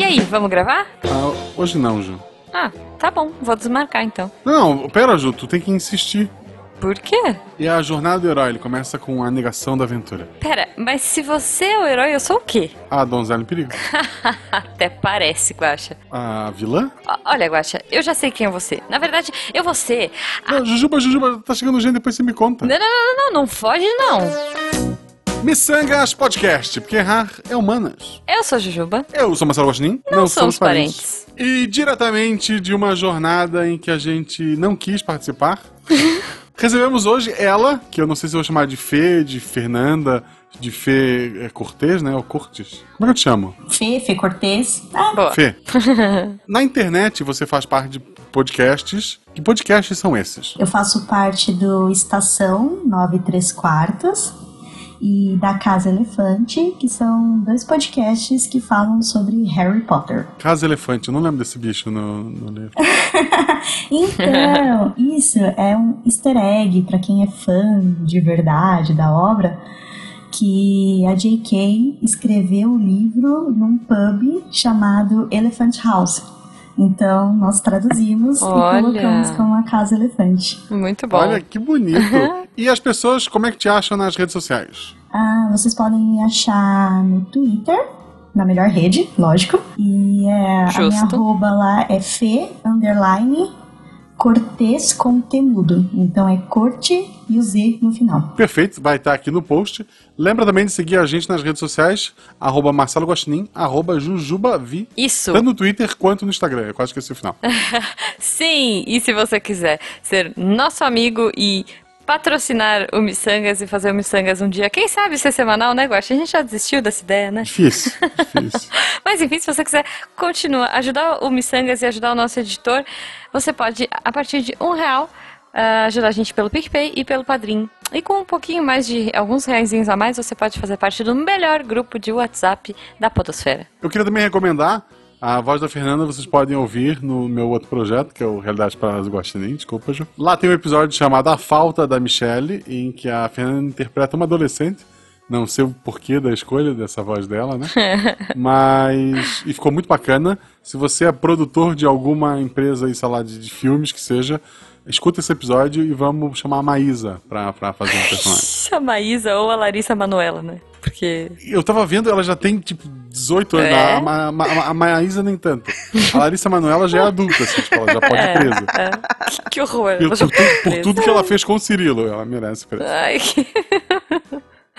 E aí, vamos gravar? Ah, hoje não, Ju. Ah, tá bom, vou desmarcar então. Não, pera, Ju, tu tem que insistir. Por quê? E a jornada do herói, ele começa com a negação da aventura. Pera, mas se você é o herói, eu sou o quê? A donzela em perigo. Até parece, Guaxa. A vilã? Ó, Olha, Guaxa, eu já sei quem é você. Na verdade, eu vou ser. Não, Jujuba, Jujuba, tá chegando gente, depois você me conta. Não, não, não, não, não foge não. Missangas Podcast, porque errar é humanas. Eu sou Jujuba. Eu sou Marcelo Guaxinim. Não somos parentes. E diretamente de uma jornada em que a gente não quis participar, recebemos hoje ela, que eu não sei se eu vou chamar de Fê, de Fernanda, de Fê é, Cortez, né? Ou Cortes. Como é que eu te chamo? Fê, Fê Cortez. Ah, Boa. Fê. Na internet você faz parte de podcasts. Que podcasts são esses? eu faço parte do Estação 93 Quartos e da Casa Elefante, que são dois podcasts que falam sobre Harry Potter. Casa Elefante, eu não lembro desse bicho no, no livro. Então, isso é um easter egg para quem é fã de verdade da obra, que a J.K. escreveu o livro num pub chamado Elephant House. Então, nós traduzimos Olha. e colocamos como a Casa Elefante. Muito bom. Olha que bonito. e as pessoas, como é que te acham nas redes sociais? Ah, vocês podem me achar no Twitter, na melhor rede, lógico. E é, a minha arroba lá é fe, underline, cortês com temudo. Então é corte e o Z no final. Perfeito, vai estar aqui no post. Lembra também de seguir a gente nas redes sociais, arroba Marcelo Guaxinim, arroba Jujubavi, Isso. tanto no Twitter quanto no Instagram. Eu quase esqueci o final. Sim, e se você quiser ser nosso amigo e patrocinar o Missangas e fazer o Missangas um dia, quem sabe ser semanal, né, Guaxa? A gente já desistiu dessa ideia, né? Difícil, difícil. Mas enfim, se você quiser continuar, ajudar o Missangas e ajudar o nosso editor, você pode, a partir de um real, ah, ajudar a gente pelo PicPay e pelo Padrim. E com um pouquinho mais de alguns reaisinhos a mais, você pode fazer parte do melhor grupo de WhatsApp da Podosfera. Eu queria também recomendar a voz da Fernanda, vocês podem ouvir no meu outro projeto, que é o Realidade para as Guaxinim, desculpa, Ju. Lá tem um episódio chamado A Falta da Michelle, em que a Fernanda interpreta uma adolescente. Não sei o porquê da escolha dessa voz dela, né? Mas. E ficou muito bacana. Se você é produtor de alguma empresa aí, sei lá, de, de filmes que seja, escuta esse episódio e vamos chamar a Maísa pra, pra fazer um personagem. A Maísa ou a Larissa Manuela, né? Porque. Eu tava vendo, ela já tem tipo 18 anos. É? A, Ma- Ma- a Maísa nem tanto. A Larissa Manoela já é adulta, assim, tipo, ela já pode ir presa. É, que, que horror. Já por tudo, por tudo que ela fez com o Cirilo, ela merece presa. Ai, que...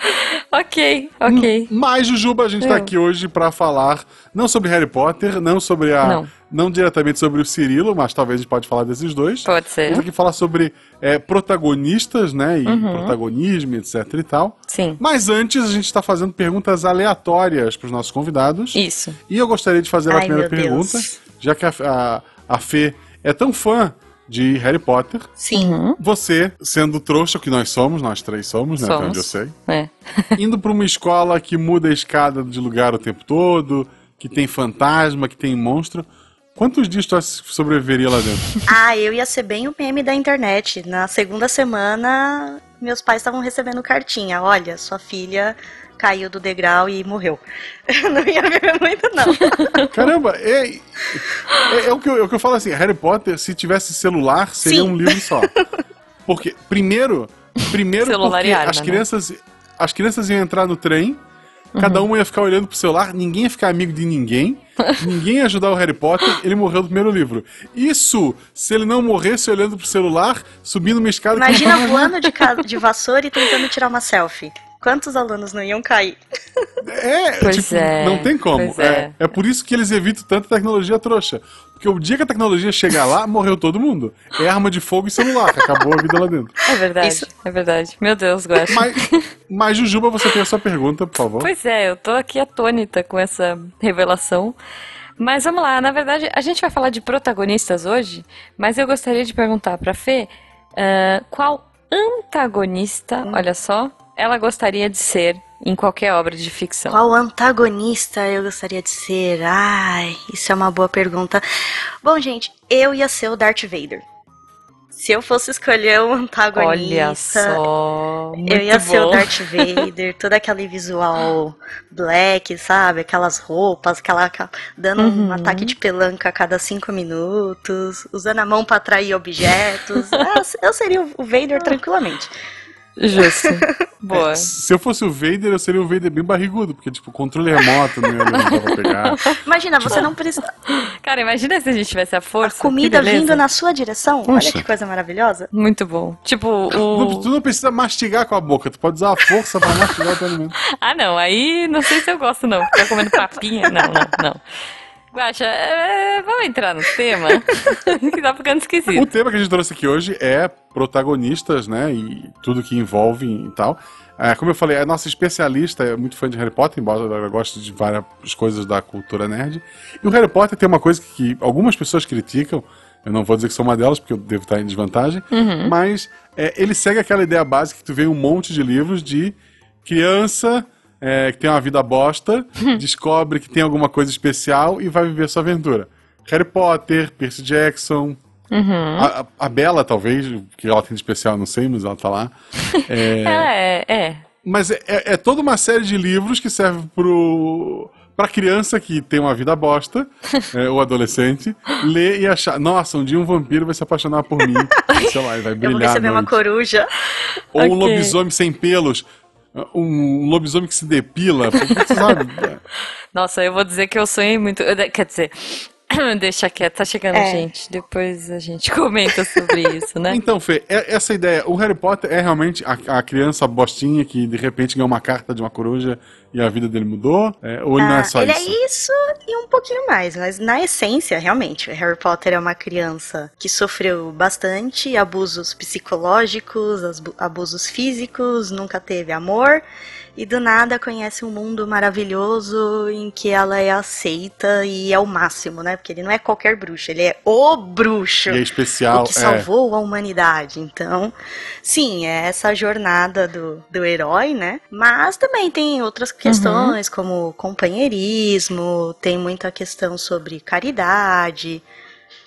ok, ok. Mas, Jujuba, a gente tá É. aqui hoje pra falar não sobre Harry Potter, não sobre a. Não. não diretamente sobre o Cirilo, mas talvez a gente pode falar desses dois. Pode ser. Vamos aqui falar sobre é, protagonistas, né? E Uhum. protagonismo, etc e tal. Sim. Mas antes, a gente está fazendo perguntas aleatórias para os nossos convidados. Isso. E eu gostaria de fazer a Ai, primeira meu pergunta, Deus. já que a, a, a Fê é tão fã de Harry Potter. Sim. Uhum. Você, sendo trouxa, que nós somos, nós três somos, né? Até Somos. onde eu sei. É. Indo para uma escola que muda a escada de lugar o tempo todo, que tem fantasma, que tem monstro. Quantos dias tu sobreviveria lá dentro? Ah, eu ia ser bem o meme da internet. Na segunda semana, meus pais estavam recebendo cartinha. Olha, sua filha caiu do degrau e morreu. Eu não ia viver muito, não. Caramba, é, é, é o, que eu, é o que eu falo assim, Harry Potter, se tivesse celular, seria Sim. um livro só. Porque, primeiro, primeiro porque as né? crianças, as crianças iam entrar no trem, cada Uhum. uma ia ficar olhando pro celular, ninguém ia ficar amigo de ninguém, ninguém ia ajudar o Harry Potter, ele morreu no primeiro livro. Isso, se ele não morresse olhando pro celular, subindo uma escada... Imagina voando de, de vassoura e tentando tirar uma selfie. Quantos alunos não iam cair? É, Pois tipo, é, não tem como. É. é. é por isso que eles evitam tanta tecnologia trouxa. Porque o dia que a tecnologia chegar lá, morreu todo mundo. É arma de fogo e celular, acabou a vida lá dentro. É verdade, Isso. é verdade. Meu Deus, Guaxa. Mas, mas Jujuba, você tem a sua pergunta, por favor. Pois é, eu tô aqui atônita com essa revelação. Mas vamos lá, na verdade, a gente vai falar de protagonistas hoje, mas eu gostaria de perguntar pra Fê ah, qual antagonista, olha só, ela gostaria de ser em qualquer obra de ficção. Qual antagonista eu gostaria de ser? Ai, isso é uma boa pergunta. Bom, gente, eu ia ser o Darth Vader. Se eu fosse escolher um antagonista. Olha só. Eu ia muito ser o bom. Darth Vader, todo aquele visual black, sabe? Aquelas roupas, aquela dando Uhum. um ataque de pelanca a cada cinco minutos, usando a mão pra atrair objetos. Eu seria o Vader tranquilamente. Justo. Boa. É, se eu fosse o Vader, eu seria o Vader bem barrigudo, porque, tipo, controle remoto não ia pra pegar. Imagina, você não precisa. Cara, imagina se a gente tivesse a força. Comida que beleza. vindo na sua direção. Olha que coisa maravilhosa. Muito bom. Tipo, Não- o. tu não precisa mastigar com a boca, tu pode usar a força pra mastigar o teu alimento. Ah, não. Aí não sei se eu gosto, não. Ficar comendo papinha. Não, não, não. Guaxa, é, vamos entrar no tema? que tá ficando O esquisito. tema que a gente trouxe aqui hoje é protagonistas, né? E tudo que envolve e tal. É, como eu falei, a nossa especialista é muito fã de Harry Potter, embora ela goste de várias coisas da cultura nerd. E o Harry Potter tem uma coisa que algumas pessoas criticam, eu não vou dizer que sou uma delas, porque eu devo estar em desvantagem, mas é, ele segue aquela ideia básica que tu vê um monte de livros de criança é, que tem uma vida bosta, descobre que tem alguma coisa especial e vai viver sua aventura. Harry Potter, Percy Jackson, a, a- a Bela, talvez, que ela tem de especial, não sei, mas ela tá lá. É, É, é. mas é, é- é toda uma série de livros que serve pro. Pra criança que tem uma vida bosta, é, ou adolescente, ler e achar, nossa, um dia um vampiro vai se apaixonar por mim, sei lá, vai Eu vou brilhar. receber uma coruja. Ou um Ok. lobisomem sem pelos, um lobisomem que se depila, sabe? Nossa, eu vou dizer que eu sonhei muito. Quer dizer, deixa quieto, tá chegando É. gente. Depois a gente comenta sobre isso, né? Então, Fê, é- essa ideia, o Harry Potter é realmente a, a criança bostinha que de repente ganhou uma carta de uma coruja e a vida dele mudou? É, ou ele não é Ah, só ele isso? é isso e um pouquinho mais, mas na essência, realmente, o Harry Potter é uma criança que sofreu bastante abusos psicológicos, abusos físicos, nunca teve amor e do nada conhece um mundo maravilhoso em que ela é aceita e é o máximo, né? Porque ele não é qualquer bruxo, ele é o bruxo. E é especial, o que é. salvou a humanidade. Então, sim, é essa jornada do, do herói, né? Mas também tem outras questões, como companheirismo, tem muita questão sobre caridade,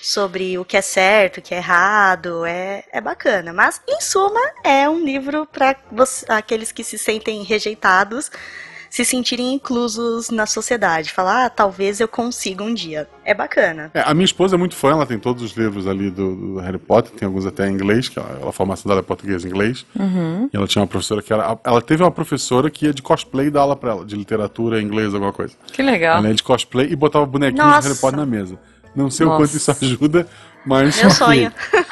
sobre o que é certo, o que é errado, é, é bacana. Mas, em suma, é um livro para aqueles que se sentem rejeitados se sentirem inclusos na sociedade. Falar, ah, talvez eu consiga um dia. É bacana. É, a minha esposa é muito fã, ela tem todos os livros ali do, do Harry Potter, tem alguns até em inglês, que ela, a formação dela é português e inglês. Uhum. E ela tinha uma professora que era. Ela teve uma professora que ia de cosplay dar aula pra ela, de literatura, inglês, alguma coisa. Que legal. Ela ia de cosplay e botava bonequinhos Nossa. de Harry Potter na mesa. Não sei o Nossa. quanto isso ajuda, mas. Meu sonho.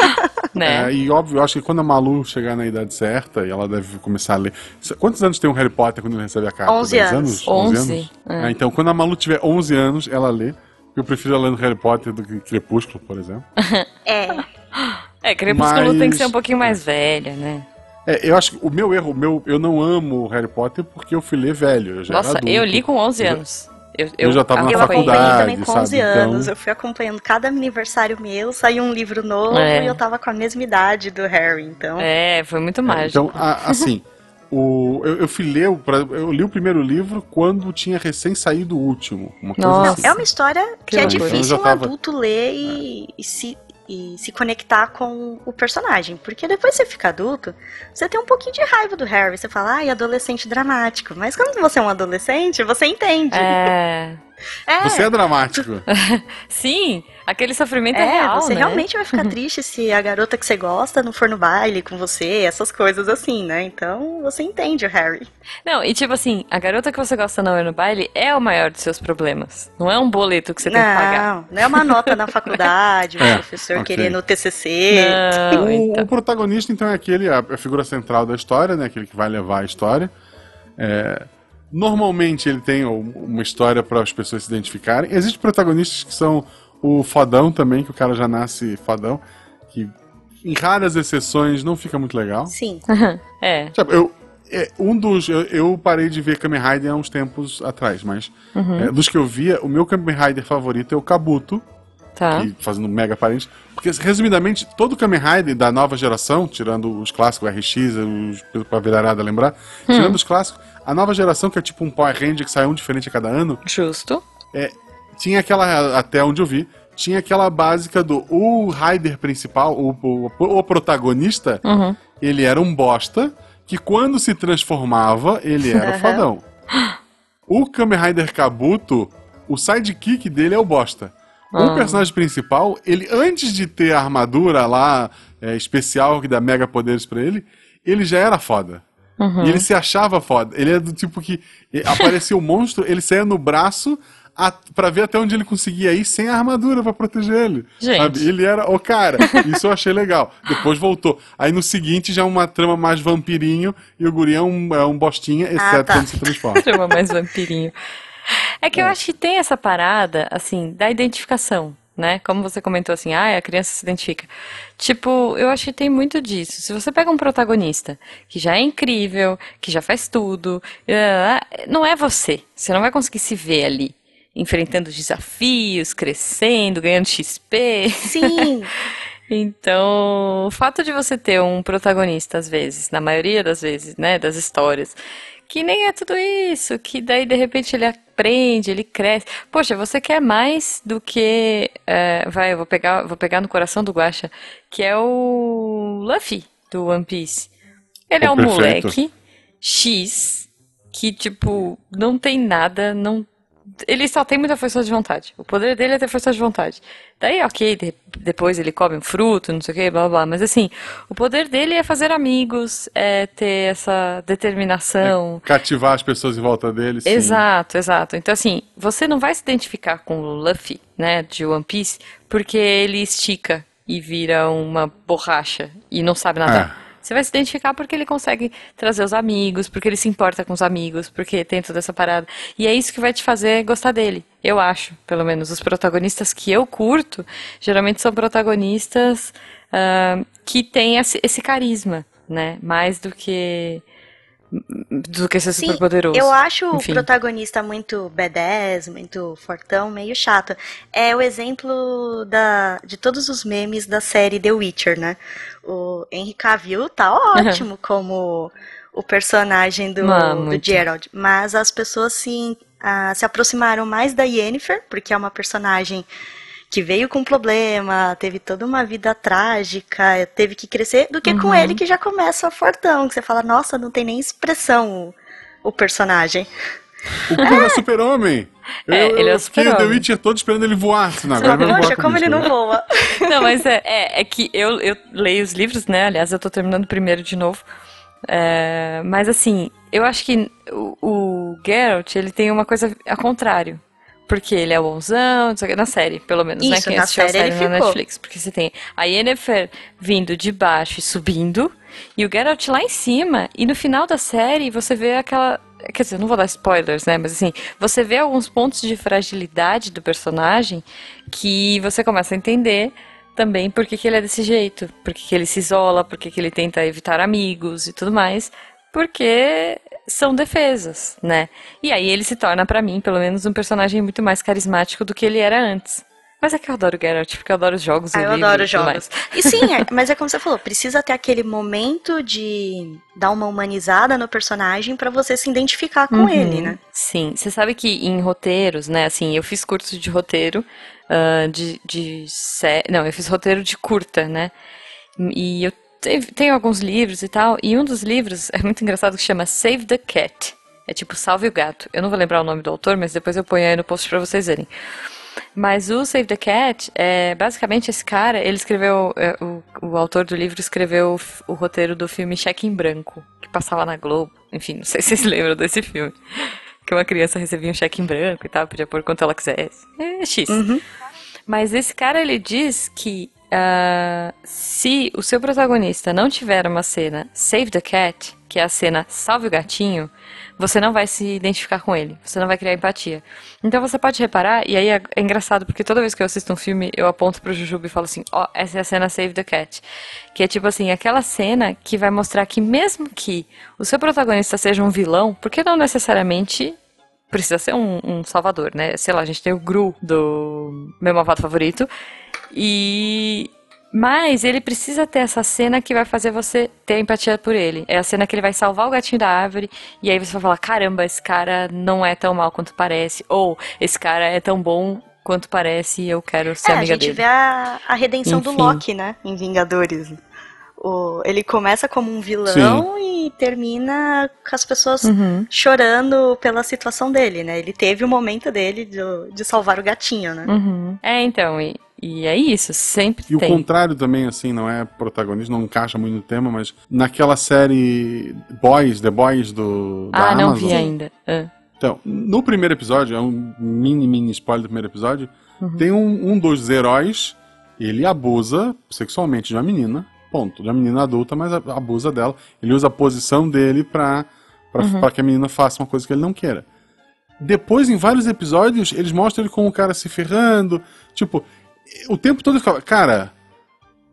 Né? É, e óbvio, eu acho que quando a Malu chegar na idade certa, e ela deve começar a ler. Quantos anos tem o Harry Potter quando ele recebe a carta? 11 10 anos. 11, É, então, quando a Malu tiver 11 anos, ela lê. Eu prefiro ela lendo Harry Potter do que Crepúsculo, por exemplo. É. É, Crepúsculo tem que Mas- ser um pouquinho mais velha, né? É, eu acho que o meu erro, o meu, eu não amo Harry Potter porque eu fui ler velho. Eu já Nossa, era adulto. eu li com 11 Eu já- anos. Eu, eu já tava na Eu faculdade, também com 11 sabe? Então- anos. Eu fui acompanhando cada aniversário meu, saiu um livro novo É. e eu tava com a mesma idade do Harry, então. É, foi muito É, mágico. Então, a- assim, o, eu, eu fui ler, eu li o primeiro livro quando tinha recém saído o último. Uma coisa Nossa. assim. É uma história que, Que é loucura. difícil Eu um adulto ler e, e se, e se conectar com o personagem. Porque depois você fica adulto, você tem um pouquinho de raiva do Harry. Você fala, ai, adolescente dramático. Mas quando você é um adolescente, você entende. É. É, Você é dramático. Sim, aquele sofrimento é, É, real, você né? realmente vai ficar triste se a garota que você gosta não for no baile com você, essas coisas assim, né? Então você entende o Harry. Não, e tipo assim, a garota que você gosta não é no baile é o maior dos seus problemas. Não é um boleto que você tem que pagar. Não, não é uma nota na faculdade, o É, professor ok. querendo o TCC. Não, o, então. o protagonista, então, é aquele, a, a figura central da história, né? Aquele que vai levar a história. É, normalmente ele tem um- uma história para as pessoas se identificarem. Existem protagonistas que são o fodão também, que o cara já nasce fodão, que em raras exceções não fica muito legal. Sim. É. Sabe, eu, é, um dos. Eu, eu parei de ver Kamen Rider há uns tempos atrás, mas é, dos que eu via, o meu Kamen Rider favorito é o Kabuto, Tá. que- fazendo mega parente. Porque, resumidamente, todo Kamen Rider da nova geração, tirando os clássicos RX, os, pra virarada lembrar, tirando os clássicos, a nova geração, que é tipo um Power Ranger que sai um diferente a cada ano, Justo. tinha aquela, até onde eu vi, tinha aquela básica do o Raider principal, o, o, o protagonista, Uhum. ele era um bosta, que quando se transformava, ele era Aham. fodão. O Kamen Rider Kabuto, o sidekick dele é o bosta. O Ah. personagem principal, ele antes de ter a armadura lá é, especial que dá mega poderes pra ele, ele já era foda. Uhum. E ele se achava foda. Ele é do tipo que aparecia o monstro, ele saía no braço a, pra ver até onde ele conseguia ir sem a armadura pra proteger ele. Gente. Sabe? Ele era o cara. Isso eu achei legal. Depois voltou. Aí no seguinte já é uma trama mais vampirinho e o guri é um, é um bostinha, exceto tá. quando se transforma. Chama mais vampirinho. É que eu acho que tem essa parada, assim, da identificação, né? Como você comentou assim, ah, a criança se identifica. Tipo, eu acho que tem muito disso. Se você pega um protagonista que já é incrível, que já faz tudo, eh, não é você. Você não vai conseguir se ver ali. Enfrentando desafios, crescendo, ganhando XP. Sim, Então, o fato de você ter um protagonista, às vezes, na maioria das vezes, né, das histórias, que nem é tudo isso, que daí de repente ele aprende, ele cresce. Poxa, você quer mais do que. é, vai, eu vou pegar, vou pegar no coração do Guaxa, que é o Luffy do One Piece. Ele Pô, é um perfeito. moleque X que, tipo, não tem nada, não ele só tem muita força de vontade. O poder dele é ter força de vontade. Daí, ok, de- depois ele come um fruto, não sei o que, blá blá. blá. Mas assim, o poder dele é fazer amigos, é ter essa determinação. Cativar as pessoas em volta dele. sim. Exato, exato. Então, assim, você não vai se identificar com o Luffy, né, de One Piece, porque ele estica e vira uma borracha e não sabe nadar. É. Você vai se identificar porque ele consegue trazer os amigos, porque ele se importa com os amigos, porque tem toda essa parada. E é isso que vai te fazer gostar dele. Eu acho, pelo menos. Os protagonistas que eu curto, geralmente são protagonistas ah, que têm esse, esse carisma, né? Mais do que do que ser sim. super poderoso. Eu acho Enfim. o protagonista muito B10, muito fortão, meio chato. É o exemplo da, de todos os memes da série The Witcher, né? O Henry Cavill tá ótimo como o personagem do, Ah, do muito. Geralt, mas as pessoas se, ah, se aproximaram mais da Yennefer, porque é uma personagem que veio com problema, teve toda uma vida trágica, teve que crescer, do que com Uhum. ele que já começa fortão, que você fala, nossa, não tem nem expressão o, o personagem. O cara é super-homem. É, Eu- ele é o eu fiquei super-homem. The Witcher todo esperando ele voar. Não, agora vai voar Poxa, com como isso, ele não né? voa. Não, mas é, é, é que eu, eu leio os livros, né? Aliás, eu tô terminando o primeiro de novo. É, mas assim, eu acho que o, o Geralt, ele tem uma coisa ao contrário. Porque ele é bonzão, não sei o que, na série, pelo menos, né? Isso, Quem na assistiu a série série ele na ficou. Netflix. Porque você tem a Yennefer vindo de baixo e subindo, e o Geralt lá em cima, e no final da série você vê aquela. Quer dizer, eu não vou dar spoilers, né? Mas assim, você vê alguns pontos de fragilidade do personagem que você começa a entender também por que, que ele é desse jeito, por que, que ele se isola, por que, que ele tenta evitar amigos e tudo mais, porque são defesas, né? E aí ele se torna, pra mim, pelo menos, um personagem muito mais carismático do que ele era antes. Mas é que eu adoro o Geralt, porque eu adoro os jogos, Ah, o eu livro adoro jogos. mais. E sim, é- mas é como você falou, precisa ter aquele momento de dar uma humanizada no personagem pra você se identificar com Uhum. ele, né? Sim, você sabe que em roteiros, né, assim, eu fiz curso de roteiro, ah, de, de sé... não, eu fiz roteiro de curta, né, e eu te- tenho alguns livros e tal, e um dos livros é muito engraçado que chama Save the Cat, é tipo Salve o Gato, eu não vou lembrar o nome do autor, mas depois eu ponho aí no post pra vocês verem. Mas o Save the Cat, é, basicamente esse cara, ele escreveu, é, o, o autor do livro escreveu o, o roteiro do filme Cheque em Branco, que passava na Globo. Enfim, não sei se vocês lembram desse filme. Que uma criança recebia um cheque em branco e tal, podia pôr quanto ela quisesse. É X. Mas esse cara, ele diz que ah, se o seu protagonista não tiver uma cena Save the Cat, que é a cena Salve o Gatinho, você não vai se identificar com ele, você não vai criar empatia. Então você pode reparar, e aí é, é engraçado, porque toda vez que eu assisto um filme, eu aponto pro Jujuba e falo assim, ó, essa é a cena Save the Cat. Que é tipo assim, aquela cena que vai mostrar que mesmo que o seu protagonista seja um vilão, porque não necessariamente precisa ser um, um salvador, né? Sei lá, a gente tem o Gru do meu malvado favorito. E. Mas ele precisa ter essa cena que vai fazer você ter empatia por ele. É a cena que ele vai salvar o gatinho da árvore. E aí você vai falar: caramba, esse cara não é tão mal quanto parece. Ou esse cara é tão bom quanto parece e eu quero ser É, a amiga gente dele. vê a, a redenção do Enfim. Loki, né? Em Vingadores. O, ele começa como um vilão e termina com as pessoas Uhum. chorando pela situação dele, né? Ele teve o momento dele de, de salvar o gatinho, né? Uhum. É, então, e, e é isso, sempre E o tem. contrário também, assim, não é protagonista, não encaixa muito no tema, mas naquela série Boys, The Boys do, da Ah, não Amazon. vi ainda. Ah. Então, no primeiro episódio, é um mini, mini spoiler do primeiro episódio, Uhum. tem um, um dos heróis, ele abusa sexualmente de uma menina, ponto. De uma menina adulta, mas abusa dela. Ele usa a posição dele pra, pra, Uhum. pra que a menina faça uma coisa que ele não queira. Depois, em vários episódios, eles mostram ele com o cara se ferrando. Tipo, o tempo todo ele ficava, cara,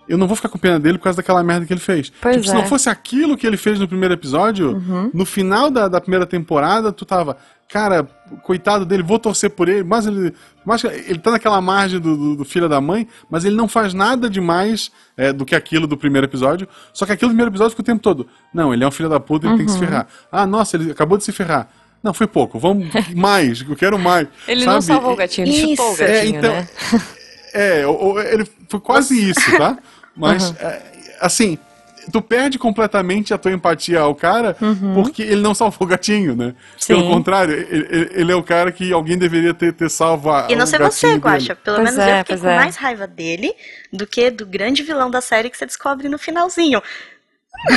eu não vou ficar com pena dele por causa daquela merda que ele fez. Pois tipo, se é. não fosse aquilo que ele fez no primeiro episódio, Uhum. no final da, da primeira temporada, tu tava, cara, coitado dele, vou torcer por ele, mas ele. Mas ele tá naquela margem do, do, do filho da mãe, mas ele não faz nada demais é, do que aquilo do primeiro episódio. Só que aquilo do primeiro episódio fica o tempo todo. Não, ele é um filho da puta, ele tem que se Uhum. ferrar. Ah, nossa, ele acabou de se ferrar. Não, foi pouco, vamos mais, eu quero mais. Ele sabe? não salvou o gatinho, ele chutou o gatinho, É, então, né? É, ele foi quase isso, tá? Mas, Uhum. é, assim, tu perde completamente a tua empatia ao cara porque ele não salvou o gatinho, né? Pelo Uhum. Sim. contrário, ele, ele- é o cara que alguém deveria ter, ter salvo a, E não o sei você. Guaxa. Pelo Pois menos é, eu fiquei com é. mais raiva dele do que do grande vilão da série que você descobre no finalzinho.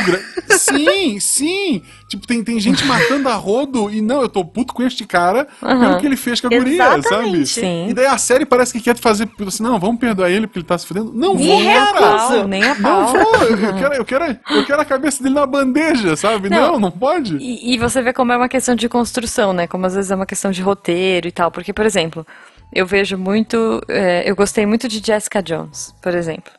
Gra- sim, sim! Tipo, tem, tem gente matando a rodo e não, eu tô puto com este cara pelo Aham. que ele fez com a guria, sabe? Sim. E daí a série parece que quer fazer assim, não, vamos perdoar ele porque ele tá se fudendo. Não Me vou, Nem a pau, nem a Não vou, eu quero, eu, quero, eu quero a cabeça dele na bandeja, sabe? Não. Não, não, pode. E, e você vê como é uma questão de construção, né? Como às vezes é uma questão de roteiro e tal. Porque, por exemplo, eu vejo muito. é, eu gostei muito de Jessica Jones, por exemplo.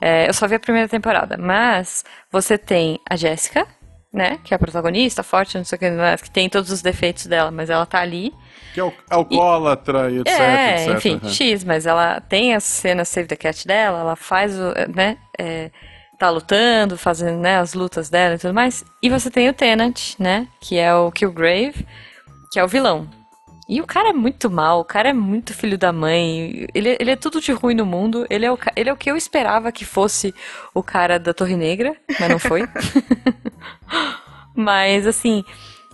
É, eu só vi a primeira temporada, mas você tem a Jessica, né? Que é a protagonista, forte, não sei o que, né, que tem todos os defeitos dela, mas ela tá ali. Que é o alcoólatra e etc, é, etc. enfim, né? X, mas ela tem a cena Save the Cat dela, ela faz o, né, é, tá lutando, fazendo, né, as lutas dela e tudo mais. E você tem o Tenant, né, que é o Killgrave, que é o vilão. E o cara é muito mal, o cara é muito filho da mãe, ele, ele é tudo de ruim no mundo, ele é, o, ele é o que eu esperava que fosse o cara da Torre Negra, mas não foi. Mas assim,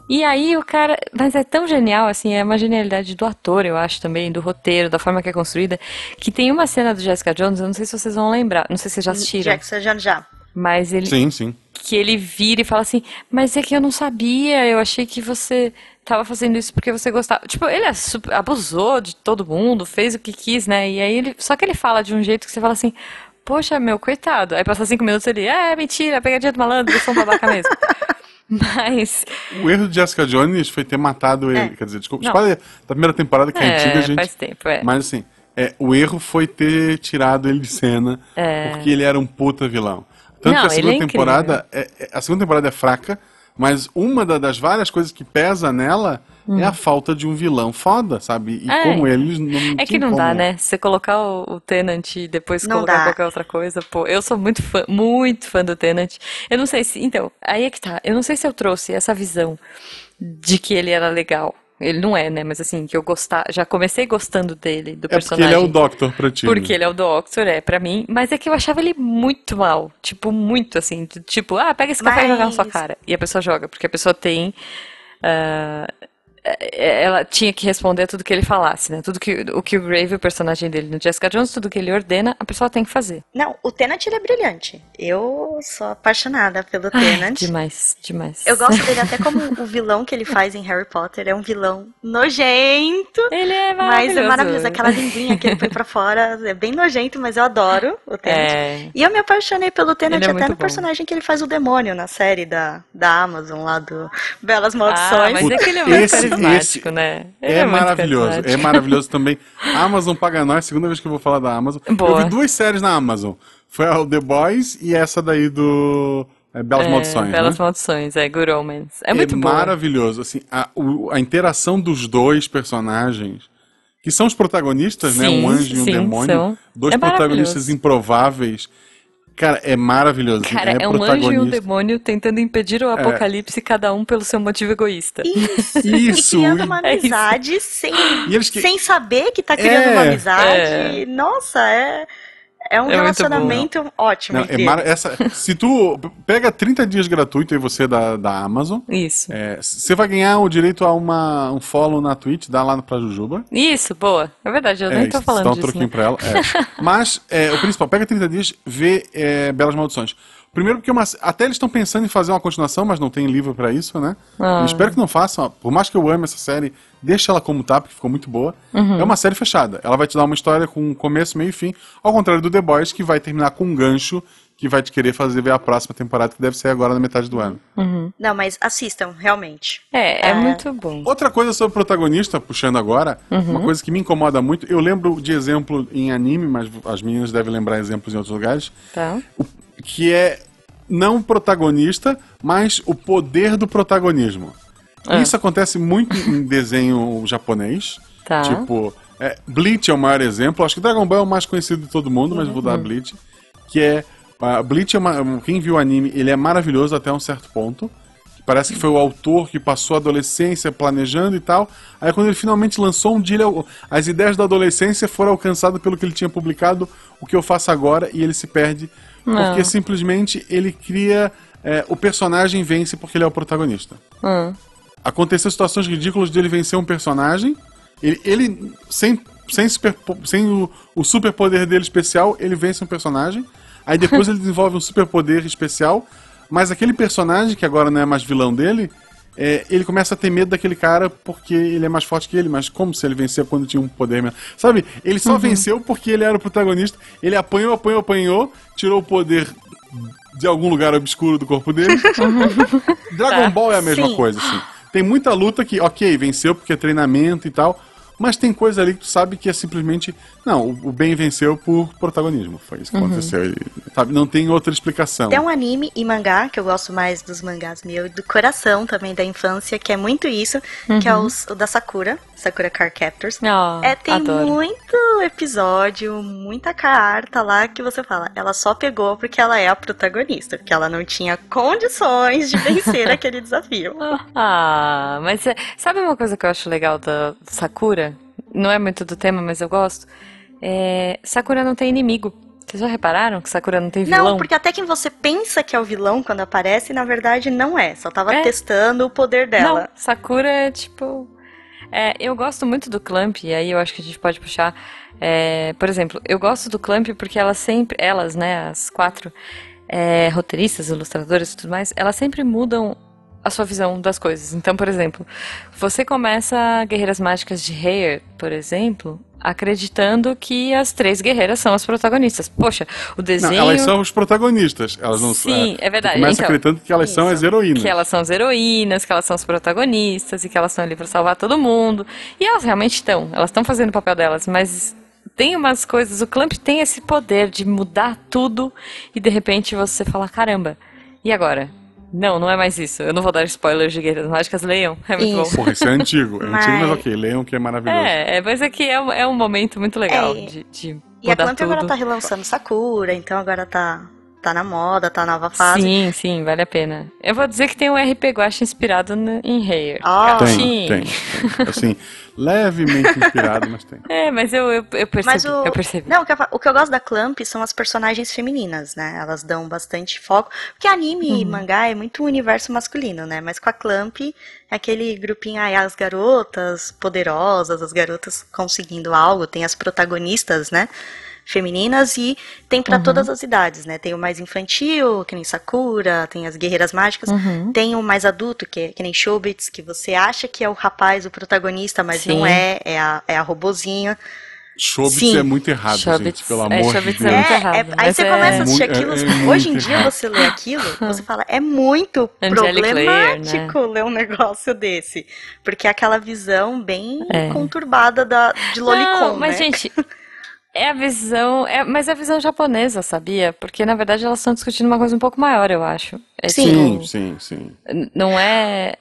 e aí o cara. Mas é tão genial, assim, é uma genialidade do ator, eu acho também, do roteiro, da forma que é construída, que tem uma cena do Jessica Jones, eu não sei se vocês vão lembrar, não sei se vocês já assistiram, Jackson já já. Mas ele. Sim, sim. Que ele vira e fala assim, mas é que eu não sabia, eu achei que você tava fazendo isso porque você gostava. Tipo, ele é abusou de todo mundo, fez o que quis, né? E aí ele. Só que ele fala de um jeito que você fala assim. Poxa, meu, coitado. Aí passa cinco minutos ele, é, mentira, pegadinha do malandro, eu sou um babaca mesmo. Mas, O erro de Jessica Jones foi ter matado ele. É. Quer dizer, desculpa, spoiler da primeira temporada que é, É, antiga, gente. faz tempo, é. Mas assim, é, o erro foi ter tirado ele de cena, porque ele era um puta vilão. Tanto É. Não, que a ele é segunda temporada. É, é- a segunda temporada é fraca, mas uma da- das várias coisas que pesa nela é a falta de um vilão foda, sabe? E Hum. É. como eles não. É que não dá, como- né? Se você colocar o, o Tenant e depois Não colocar dá. qualquer outra coisa, pô, eu sou muito fã, muito fã do Tenant. Eu não sei se, então, aí é que tá. Eu não sei se eu trouxe essa visão de que ele era legal. Ele não é, né? Mas assim, que eu gostar, já comecei gostando dele, do É porque personagem. ele é o Doctor pra ti. Porque ele é o Doctor, é, pra mim. Mas é que eu achava ele muito mal. Tipo, muito assim. Tipo, ah, pega esse café e joga na sua Mas- cara. E a pessoa joga, porque a pessoa tem. é- ela tinha que responder tudo que ele falasse, né? Tudo que o que o Grave, o personagem dele no Jessica Jones, tudo que ele ordena, a pessoa tem que fazer. Não, o Tenant ele é brilhante. Eu sou apaixonada pelo Ai, Tenant. demais, demais. Eu gosto dele até como o vilão que ele faz em Harry Potter. É um vilão nojento. Ele é Mas maravilhoso. é maravilhoso. Aquela linguinha que ele põe pra fora é bem nojento, mas eu adoro o Tenant. É. E eu me apaixonei pelo Tenant é até no bom. personagem que ele faz o demônio na série da, da Amazon, lá do Belas Ah, Maldições. mas é que ele é carismático, né? Ele É, muito maravilhoso, é maravilhoso também. Amazon paga nós, segunda vez que eu vou falar da Amazon. Boa. Eu vi duas séries na Amazon. Foi a The Boys e essa daí do é, Belas É, Maldições. Belas né? Maldições, é Good Omens. É muito bom. maravilhoso. Assim, a, o- a interação dos dois personagens, que são os protagonistas, né? Sim, Um anjo e um sim, demônio. são. Dois É protagonistas improváveis. Cara, é maravilhoso. Cara, é, é um anjo e um demônio tentando impedir o apocalipse, cada um pelo seu motivo egoísta. Isso. Isso. E criando uma É amizade sem, E eles que- sem saber que tá criando uma É. amizade. Nossa, é, é um É relacionamento ótimo. Não, é eles. essa, se tu pega 30 dias gratuito e você da, da Amazon, Isso. é, você vai ganhar o direito a uma, um follow na Twitch, dá lá pra Jujuba. Isso, boa. É verdade, eu É, nem tô falando dá um disso. troquinho Né? pra ela. é. Mas é, o principal, pega 30 dias, vê é, Belas Maldições. Primeiro porque é uma- até eles estão pensando em fazer uma continuação, mas não tem livro pra isso, né? Ah. Eu espero que não façam. Por mais que eu ame essa série, deixa ela como tá, porque ficou muito boa. Uhum. É uma série fechada. Ela vai te dar uma história com começo, meio e fim. Ao contrário do The Boys, que vai terminar com um gancho que vai te querer fazer ver a próxima temporada, que deve ser agora na metade do ano. Não, mas assistam, realmente. É, é, É. muito bom. Outra coisa sobre o protagonista, puxando agora, uma coisa que me incomoda muito, eu lembro de exemplo em anime, mas as meninas devem lembrar exemplos em outros lugares, Tá? Que é não o protagonista, mas o poder do protagonismo. Ah. Isso acontece muito em desenho japonês. Tá. Tipo, é, Bleach é o maior exemplo. Acho que Dragon Ball é o mais conhecido de todo mundo, mas vou dar Bleach. Que é. ah, Bleach é uma, Quem viu o anime, ele é maravilhoso até um certo ponto. Parece que foi o autor que passou a adolescência planejando e tal. Aí quando ele finalmente lançou um dia, as ideias da adolescência foram alcançadas pelo que ele tinha publicado, o que eu faço agora, e ele se perde. Porque Não. simplesmente ele cria. é, o personagem vence porque ele é o protagonista. Hum. Aconteceu situações ridículas de ele vencer um personagem. Ele, ele sem, sem, super, sem o, o superpoder dele especial, ele vence um personagem. Aí depois ele desenvolve um superpoder especial. Mas aquele personagem, que agora não é mais vilão dele, é, ele começa a ter medo daquele cara porque ele é mais forte que ele. Mas como se ele vencia quando tinha um poder mesmo? Sabe? Ele só venceu porque ele era o protagonista. Ele apanhou, apanhou, apanhou, tirou o poder de algum lugar obscuro do corpo dele. Dragon Tá. Ball é a mesma Sim. coisa, assim. Tem muita luta que, ok, venceu porque é treinamento e tal, mas tem coisa ali que tu sabe que é simplesmente. Não, o o bem venceu por protagonismo. Foi isso que aconteceu. E, sabe, não tem outra explicação. Tem um anime e mangá, que eu gosto mais dos mangás meu, e do coração também, da infância, que é muito isso, que é os- o da Sakura, Sakura Car Captors. Ó, É, tem adoro. muito episódio, muita carta lá que você fala, ela só pegou porque ela é a protagonista, porque ela não tinha condições de vencer aquele desafio. Ah, mas é- sabe uma coisa que eu acho legal da Sakura? Não é muito do tema, mas eu gosto. É, Sakura não tem inimigo. Vocês já repararam que Sakura não tem vilão? Não, porque até quem você pensa que é o vilão quando aparece, na verdade não é. Só tava É. testando o poder dela. Não, Sakura é tipo. É, eu gosto muito do Clamp, e aí eu acho que a gente pode puxar. é, por exemplo, eu gosto do Clamp porque elas sempre. Elas, né, as quatro é, roteiristas, ilustradoras e tudo mais, elas sempre mudam a sua visão das coisas. Então, por exemplo, você começa Guerreiras Mágicas de Hair, por exemplo, acreditando que as três guerreiras são as protagonistas. Poxa, o Não, desenho. elas são os protagonistas. Elas não Sim, é verdade. Tu começa Então, acreditando que elas são isso. as heroínas. que elas são as heroínas, que elas são as protagonistas e que elas estão ali pra salvar todo mundo. E elas realmente estão, elas estão fazendo o papel delas, mas tem umas coisas, o Clamp tem esse poder de mudar tudo e de repente você fala, caramba, e agora? Não, não é mais isso. Eu não vou dar spoilers de Guerreiras Mágicas, leiam. É muito Isso. bom. Porra, isso é antigo. É antigo, mas Mas- ok. Leiam que é maravilhoso. É, é, mas aqui é, um- é um momento muito legal É, de, de E a Clamp agora tá relançando Sakura, então agora tá, tá na moda, tá na nova fase. Sim, sim, vale a pena. Eu vou dizer que tem um RP Guacha inspirado no- em Hair. Ah. Tem, Sim. tem, tem. Assim, levemente inspirado, mas tem. É, mas eu, eu, eu percebi, Mas o, eu percebi. Não, o que, eu, o que eu gosto da Clamp são as personagens femininas, né? Elas dão bastante foco. Porque anime Uhum. e mangá é muito um universo masculino, né? Mas com a Clamp é aquele grupinho aí, as garotas poderosas, as garotas conseguindo algo, tem as protagonistas, né? Femininas e tem pra Uhum. todas as idades, né? Tem o mais infantil, que nem Sakura, tem as guerreiras mágicas, Uhum. tem o mais adulto, que, é- que nem Shobits, que você acha que é o rapaz, o protagonista, mas Sim. não é, é a, é a robozinha. Chobits Sim. é muito errado, Chobits- gente. Pelo é, amor Chobits de é Deus. muito errado, aí mas você é- começa a assistir Muito- aquilo. é- é hoje em dia errado. você lê aquilo, você fala, é muito Angelic problemático ler um negócio desse. Porque é aquela visão bem É. conturbada da, de lolicon, Não, mas né? gente, é a visão, é, mas é a visão japonesa, sabia? Porque na verdade elas estão discutindo uma coisa um pouco maior, eu acho. É Sim. tipo, Sim, sim, não é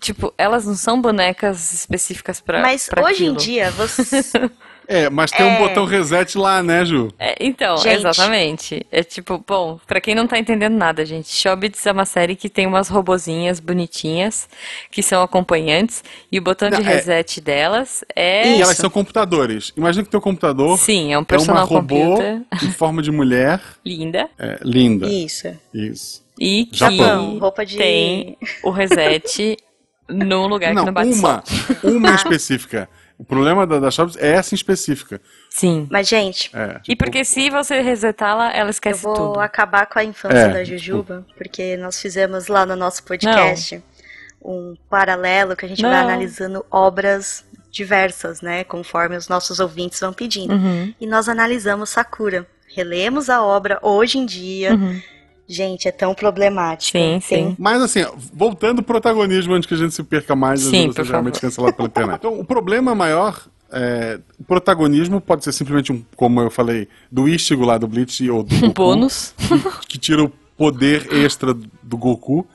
Tipo, elas não são bonecas específicas pra. Mas pra hoje em aquilo. dia, você. É, mas tem um É. botão reset lá, né, Ju? É, então, Gente. exatamente. É tipo, bom, pra quem não tá entendendo nada, gente, Shobits é uma série que tem umas robozinhas bonitinhas que são acompanhantes e o botão de Não, é- reset delas é. E elas são computadores. Imagina que teu computador Sim, é um é uma personal robô computer em forma de mulher. linda É, linda. Isso. Isso. e que Japão. Roupa de- tem o reset num lugar não, que não bate uma, sol. uma em específica. O problema da, da Shops é essa em específica. Sim. Mas, gente, É, E porque se você resetá-la, ela eu esquece vou tudo. acabar com a infância É, da Jujuba, porque nós fizemos lá no nosso podcast um paralelo que a gente vai Não. analisando obras diversas, né? Conforme os nossos ouvintes vão pedindo. Uhum, E nós analisamos Sakura. Relemos a obra hoje em dia. uhum. Gente, é tão problemática. Sim, sim. Mas assim, voltando ao protagonismo antes que a gente se perca mais e Sim, você por realmente favor. cancelado pela internet. Então, o problema maior é, o protagonismo pode ser simplesmente um, como eu falei, do Ichigo lá do Bleach ou do Um Goku, bônus. que tira o poder extra do Goku,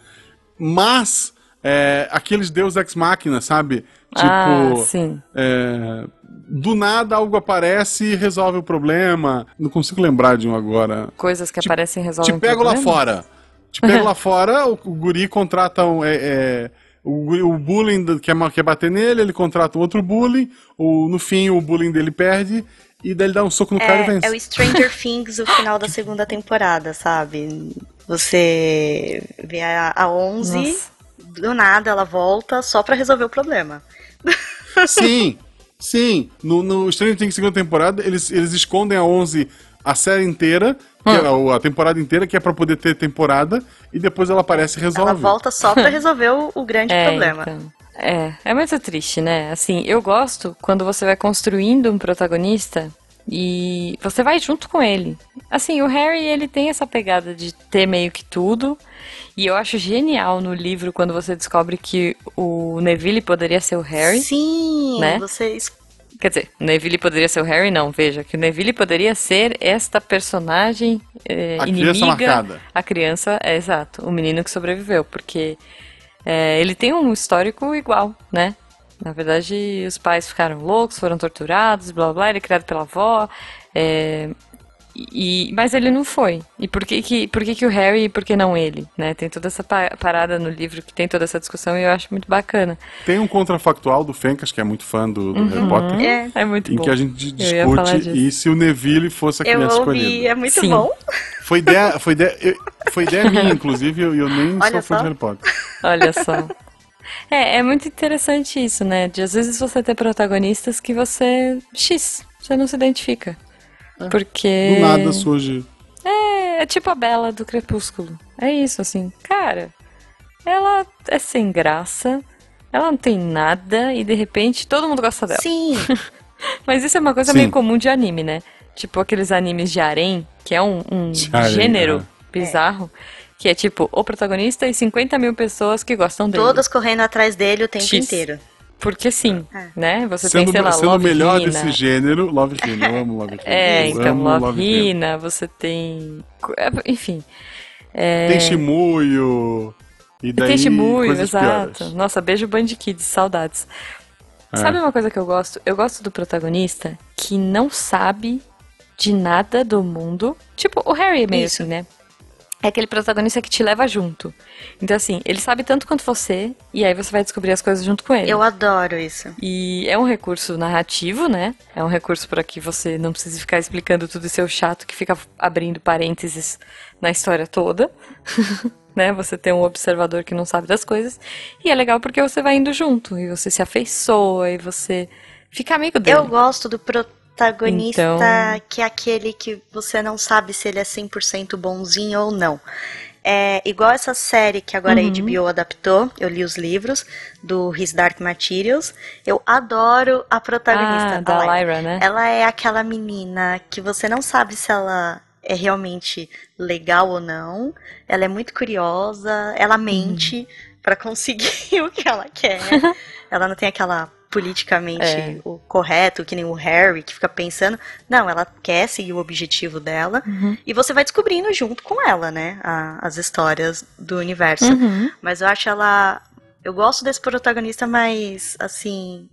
mas é, aqueles Deus Ex Machina, sabe? Tipo, ah, sim. é, do nada algo aparece e resolve o problema. Não consigo lembrar de um agora. Coisas que Te- aparecem e resolvem Te pego lá fora. Te pego lá fora, o, o guri contrata um. é, é, o, o bullying quer, ma- quer bater nele, ele contrata um outro bullying. O, no fim, o bullying dele perde. E daí ele dá um soco no cara e É, vence. é o Stranger Things, o final da segunda temporada, sabe? Você vê a, a 11, Nossa. Do nada ela volta só pra resolver o problema. Sim, sim. No, no Stranger Things segunda temporada, eles, eles escondem a 11 a série inteira, que é a, a temporada inteira, que é pra poder ter temporada, e depois ela aparece e resolve. Ela volta só pra resolver o, o grande É, problema. então. É, é muito triste, né? Assim, eu gosto quando você vai construindo um protagonista e você vai junto com ele. Assim, o Harry, ele tem essa pegada de ter meio que tudo. E eu acho genial no livro quando você descobre que o Neville poderia ser o Harry. Sim, né? vocês. Quer dizer, o Neville poderia ser o Harry, não. Veja, que o Neville poderia ser esta personagem é, A inimiga. criança marcada. A criança, é exato. O menino que sobreviveu. Porque é, ele tem um histórico igual, né? Na verdade, os pais ficaram loucos, foram torturados, blá blá, ele é criado pela avó. é, e, mas ele não foi. E por que, que, por que, que o Harry e por que não ele? Né? Tem toda essa pa- parada no livro que tem toda essa discussão e eu acho muito bacana. Tem um contrafactual do Fencas, que é muito fã do, do Harry Potter, É, É muito em bom. que a gente Eu discute e se o Neville fosse a eu criança ouvi, escolhida. é muito Sim. bom. Foi ideia, foi ideia, eu- foi ideia minha, inclusive, eu, eu nem Olha sou fã só. de Harry Potter. Olha só. É, é muito interessante isso, né? De às vezes você ter protagonistas que você. X, você não se identifica. Porque. Do nada surge. É, é tipo a Bela do Crepúsculo. É isso, assim. Cara, ela é sem graça, ela não tem nada e de repente todo mundo gosta dela. Sim, Mas isso é uma coisa Sim. meio comum de anime, né? Tipo aqueles animes de harem, que é um, um De harem, gênero é. Que é tipo o protagonista e 50 mil pessoas que gostam dele. todas correndo atrás dele o tempo X. inteiro. Porque sim, É. né? Você Sendo, tem, sei lá, sendo o Love melhor Hina. desse gênero, Love Hina. Eu amo Love Hina. É, Eu então, amo Love Hina. Hina, você tem... é, Enfim. É... Tem Shimuyo. E daí Tem Shimuyo, exato. piores. Nossa, beijo Band Kids, saudades. É. Sabe uma coisa que eu gosto? Eu gosto do protagonista que não sabe de nada do mundo. Tipo, o Harry é meio Isso. assim, né? É aquele protagonista que te leva junto. Então, assim, ele sabe tanto quanto você, e aí você vai descobrir as coisas junto com ele. Eu adoro isso. E é um recurso narrativo, né? É um recurso para que você não precise ficar explicando tudo e ser chato que fica abrindo parênteses na história toda. né? Você tem um observador que não sabe das coisas. E é legal porque você vai indo junto. E você se afeiçoa e você fica amigo dele. Eu gosto do protagonista Então- que é aquele que você não sabe se ele é 100% bonzinho ou não. É igual essa série que agora Uhum. a HBO adaptou, eu li os livros, do His Dark Materials. Eu adoro a protagonista, Ah, da Lyra. Lyra, né? Ela é aquela menina que você não sabe se ela é realmente legal ou não. Ela é muito curiosa, ela mente pra conseguir o que ela quer. ela não tem aquela politicamente É. o correto, que nem o Harry, que fica pensando. Não, ela quer seguir o objetivo dela. Uhum. E você vai descobrindo junto com ela, né? a- as histórias do universo. Uhum. Mas eu acho ela eu gosto desse protagonista, mas assim,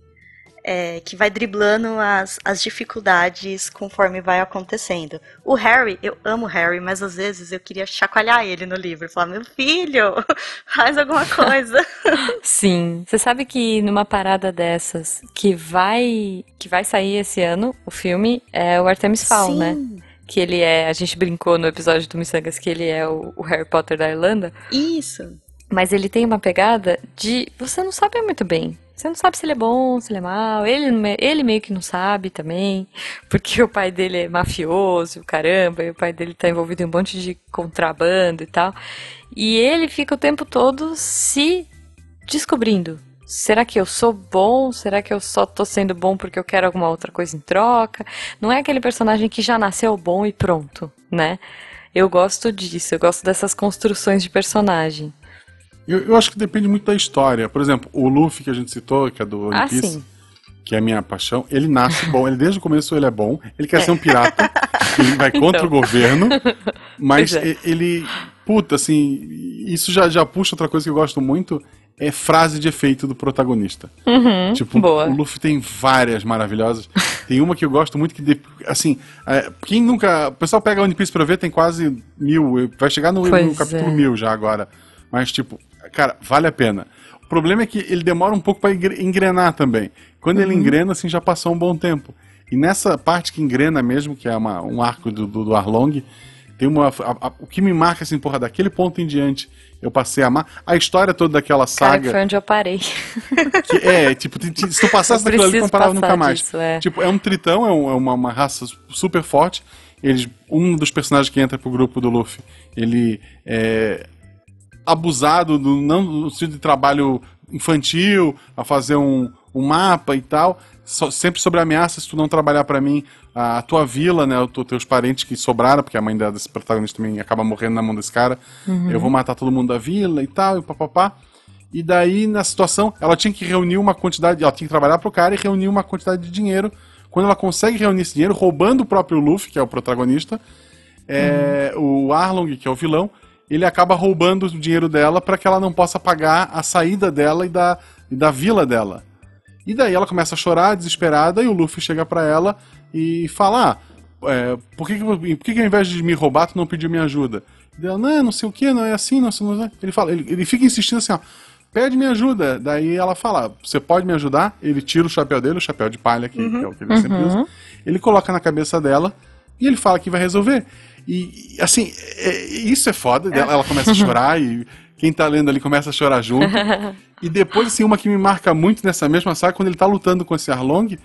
é, que vai driblando as, as dificuldades conforme vai acontecendo. O Harry, eu amo o Harry, mas às vezes eu queria chacoalhar ele no livro, falar, meu filho, faz alguma coisa. Sim. Você sabe que numa parada dessas que vai que vai sair esse ano, o filme é o Artemis Fowl, Sim. né? Que ele é, a gente brincou no episódio do Missangas que ele é o, o Harry Potter da Irlanda, Isso. mas ele tem uma pegada de você não sabe muito bem. Você não sabe se ele é bom, se ele é mau. Ele, ele meio que não sabe também, porque o pai dele é mafioso, caramba, e o pai dele tá envolvido em um monte de contrabando e tal. E ele fica o tempo todo se descobrindo. Será que eu sou bom? Será que eu só tô sendo bom porque eu quero alguma outra coisa em troca? Não é aquele personagem que já nasceu bom e pronto, né? Eu gosto disso, eu gosto dessas construções de personagem. Eu, eu acho que depende muito da história. Por exemplo, o Luffy que a gente citou, que é do One Ah, Piece, que é a minha paixão, ele nasce bom. Ele desde o começo ele é bom. Ele quer ser um pirata. ele vai contra Então. o governo. Mas é. ele. Puta, assim. Isso já, já puxa outra coisa que eu gosto muito. É frase de efeito do protagonista. Uhum, Tipo, boa. o Luffy tem várias maravilhosas. Tem uma que eu gosto muito que, assim, é, quem nunca. O pessoal pega One Piece pra ver, tem quase mil. Vai chegar no, no capítulo é. mil já agora. Mas, tipo, cara, vale a pena. O problema é que ele demora um pouco pra engre- engrenar também. Quando Uhum. ele engrena, assim, já passou um bom tempo. E nessa parte que engrena mesmo, que é uma- um arco do, do, do Arlong, tem uma. a- a- o que me marca, assim, porra, daquele ponto em diante, eu passei a amar. A história toda daquela Cara, saga. que foi onde eu parei. Que é, tipo, se tu passasse daquilo ali, não parava nunca mais. disso, é. Tipo, é um tritão, é, um- é uma, uma raça super forte. Eles, um dos personagens que entra pro grupo do Luffy, ele é abusado, do, não no sentido de trabalho infantil, a fazer um, um mapa e tal. só- sempre sobre ameaça, se tu não trabalhar pra mim, a, a tua vila, né, os teus parentes que sobraram, porque a mãe da- desse protagonista também acaba morrendo na mão desse cara, eu vou matar todo mundo da vila e tal, e papapá. E daí, na situação, ela tinha que reunir uma quantidade, ela tinha que trabalhar pro cara e reunir uma quantidade de dinheiro. Quando ela consegue reunir esse dinheiro, roubando o próprio Luffy, que é o protagonista, é, o Arlong, que é o vilão, ele acaba roubando o dinheiro dela para que ela não possa pagar a saída dela e da, e da vila dela. E daí ela começa a chorar, desesperada, e o Luffy chega pra ela e fala: ah, é, por, que, que, por que, que ao invés de me roubar, tu não pediu minha ajuda? E ela, não, não sei o que, não é assim, não sei. Ele, fala, ele, ele fica insistindo assim, ó, pede minha ajuda. Daí ela fala, você pode me ajudar? Ele tira o chapéu dele, o chapéu de palha, que, que é o que ele sempre usa. Ele coloca na cabeça dela e ele fala que vai resolver. E, assim, é- isso é foda. Ela, ela começa a chorar e quem tá lendo ali começa a chorar junto. e depois, assim, uma que me marca muito nessa mesma saga, quando ele tá lutando com esse Arlong,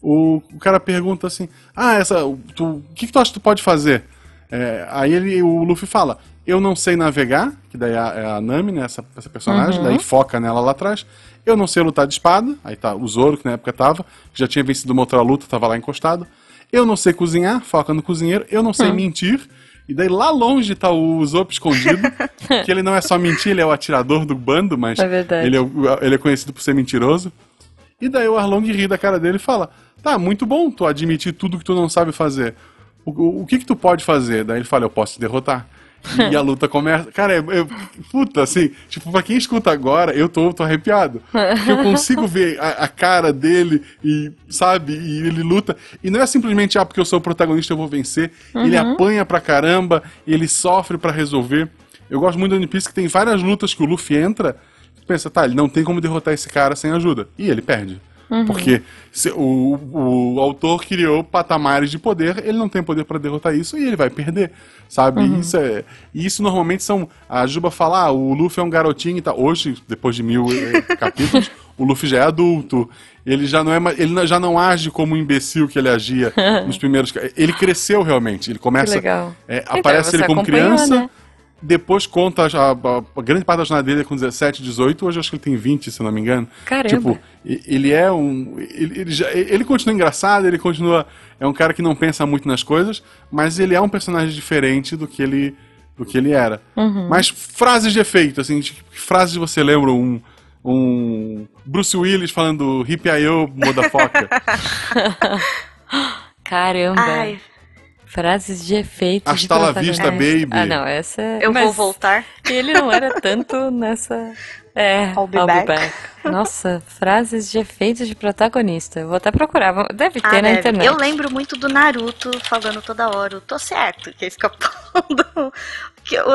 o, o cara pergunta assim: Ah, essa. Tu, o que, que tu acha que tu pode fazer? É, aí ele, o Luffy fala: Eu não sei navegar, que daí é a, é a Nami, né, essa, essa personagem, daí foca nela lá atrás. Eu não sei lutar de espada, aí tá o Zoro, que na época tava, que já tinha vencido uma outra luta, tava lá encostado. Eu não sei cozinhar, foca no cozinheiro. Eu não sei mentir. E daí lá longe tá o Zop escondido, que ele não é só mentir, ele é o atirador do bando, mas É ele é, ele é conhecido por ser mentiroso. E daí o Arlong ri da cara dele e fala: Tá, muito bom tu admitir tudo que tu não sabe fazer. O, o, o que que tu pode fazer? Daí ele fala: Eu posso te derrotar. E a luta começa. Cara, é, é- puta, assim, tipo, pra quem escuta agora, eu tô, tô arrepiado. Porque eu consigo ver a, a cara dele e, sabe, e ele luta. E não é simplesmente, ah, porque eu sou o protagonista, eu vou vencer. Ele apanha pra caramba, ele sofre pra resolver. Eu gosto muito do One Piece que tem várias lutas que o Luffy entra. Pensa, tá, ele não tem como derrotar esse cara sem ajuda. E ele perde. Porque se- o, o autor criou patamares de poder, ele não tem poder pra derrotar isso e ele vai perder, sabe? E Isso é, isso normalmente são. A Juba fala, ah, o Luffy é um garotinho e tal. Hoje, depois de mil eh, capítulos, o Luffy já é adulto. Ele já não é ele já não age como um imbecil que ele agia nos primeiros. Ele cresceu realmente. Ele começa. Que legal. é, Então, aparece você ele como criança. né? Depois conta a, a- a grande parte da jornada dele é com 17, 18. Hoje eu acho que ele tem 20, se não me engano. Caramba. Tipo, e- ele é um. Ele, ele, já- ele continua engraçado, ele continua. É um cara que não pensa muito nas coisas, mas ele é um personagem diferente do que ele, do que ele era. Uhum. Mas frases de efeito, assim, tipo, que frases você lembra? Um. Um. Bruce Willis falando Hip IO, motherfucker. Caramba. Ai, Frases de efeito Hasta de la protagonista. vista, baby. Ah, não, essa é... Eu mas vou voltar. Ele não era tanto nessa... É, I'll be back. Nossa, frases de efeito de protagonista. Eu Vou até procurar. Deve ter Ah, na deve. internet. Eu lembro muito do Naruto falando toda hora, eu tô certo, que é escapando. Que eu...